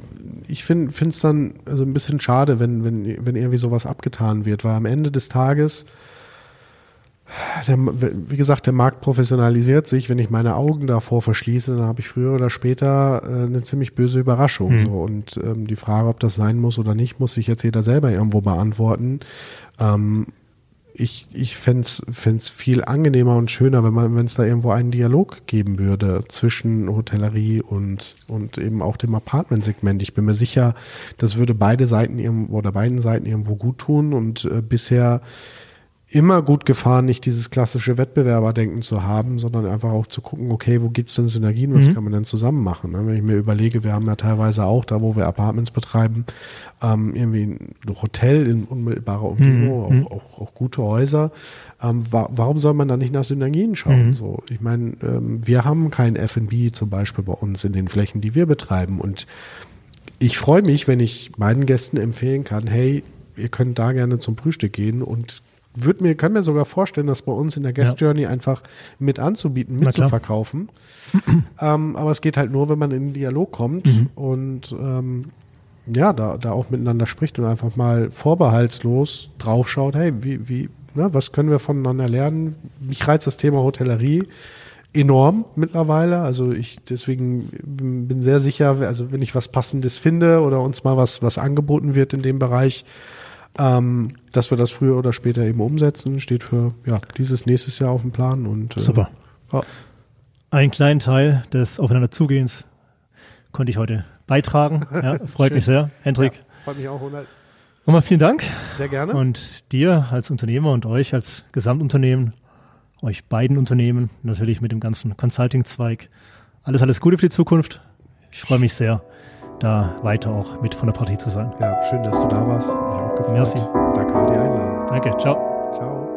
ich finde es dann also ein bisschen schade, wenn, wenn, wenn irgendwie sowas abgetan wird, weil am Ende des Tages, der, wie gesagt, der Markt professionalisiert sich. Wenn ich meine Augen davor verschließe, dann habe ich früher oder später äh, eine ziemlich böse Überraschung. Mhm. So. Und ähm, die Frage, ob das sein muss oder nicht, muss sich jetzt jeder selber irgendwo beantworten. Ähm, ich, ich fände es viel angenehmer und schöner, wenn man, wenn es da irgendwo einen Dialog geben würde zwischen Hotellerie und, und eben auch dem Apartmentsegment. Ich bin mir sicher, das würde beide Seiten irgendwo oder beiden Seiten irgendwo gut tun und äh, bisher immer gut gefahren, nicht dieses klassische Wettbewerberdenken zu haben, sondern einfach auch zu gucken, okay, wo gibt es denn Synergien, was mhm. kann man denn zusammen machen? Ne? Wenn ich mir überlege, wir haben ja teilweise auch, da wo wir Apartments betreiben, ähm, irgendwie ein Hotel in unmittelbarer Umgebung, mhm. auch, auch, auch, gute Häuser. Ähm, wa warum soll man da nicht nach Synergien schauen? Mhm. So, ich meine, ähm, wir haben kein F&B zum Beispiel bei uns in den Flächen, die wir betreiben und ich freue mich, wenn ich meinen Gästen empfehlen kann, hey, ihr könnt da gerne zum Frühstück gehen und würde mir, kann mir sogar vorstellen, das bei uns in der Guest Journey ja. einfach mit anzubieten, mitzuverkaufen. ähm, aber es geht halt nur, wenn man in den Dialog kommt mhm. und ähm, ja, da, da auch miteinander spricht und einfach mal vorbehaltslos draufschaut, hey, wie, wie, ne, was können wir voneinander lernen? Mich reizt das Thema Hotellerie enorm mittlerweile. Also ich deswegen bin sehr sicher, also wenn ich was Passendes finde oder uns mal was, was angeboten wird in dem Bereich, ähm, dass wir das früher oder später eben umsetzen, steht für ja, dieses nächstes Jahr auf dem Plan. Und, äh, Super. Ja. Einen kleinen Teil des Aufeinanderzugehens konnte ich heute beitragen. Ja, freut mich sehr. Hendrik. Ja, freut mich auch, Ronald. Nochmal vielen Dank. Sehr gerne. Und dir als Unternehmer und euch als Gesamtunternehmen, euch beiden Unternehmen, natürlich mit dem ganzen Consulting-Zweig. Alles, alles Gute für die Zukunft. Ich freue mich sehr da weiter auch mit von der Partie zu sein. Ja, schön, dass du da warst. Mich auch gefreut. Merci. Danke für die Einladung. Danke, ciao.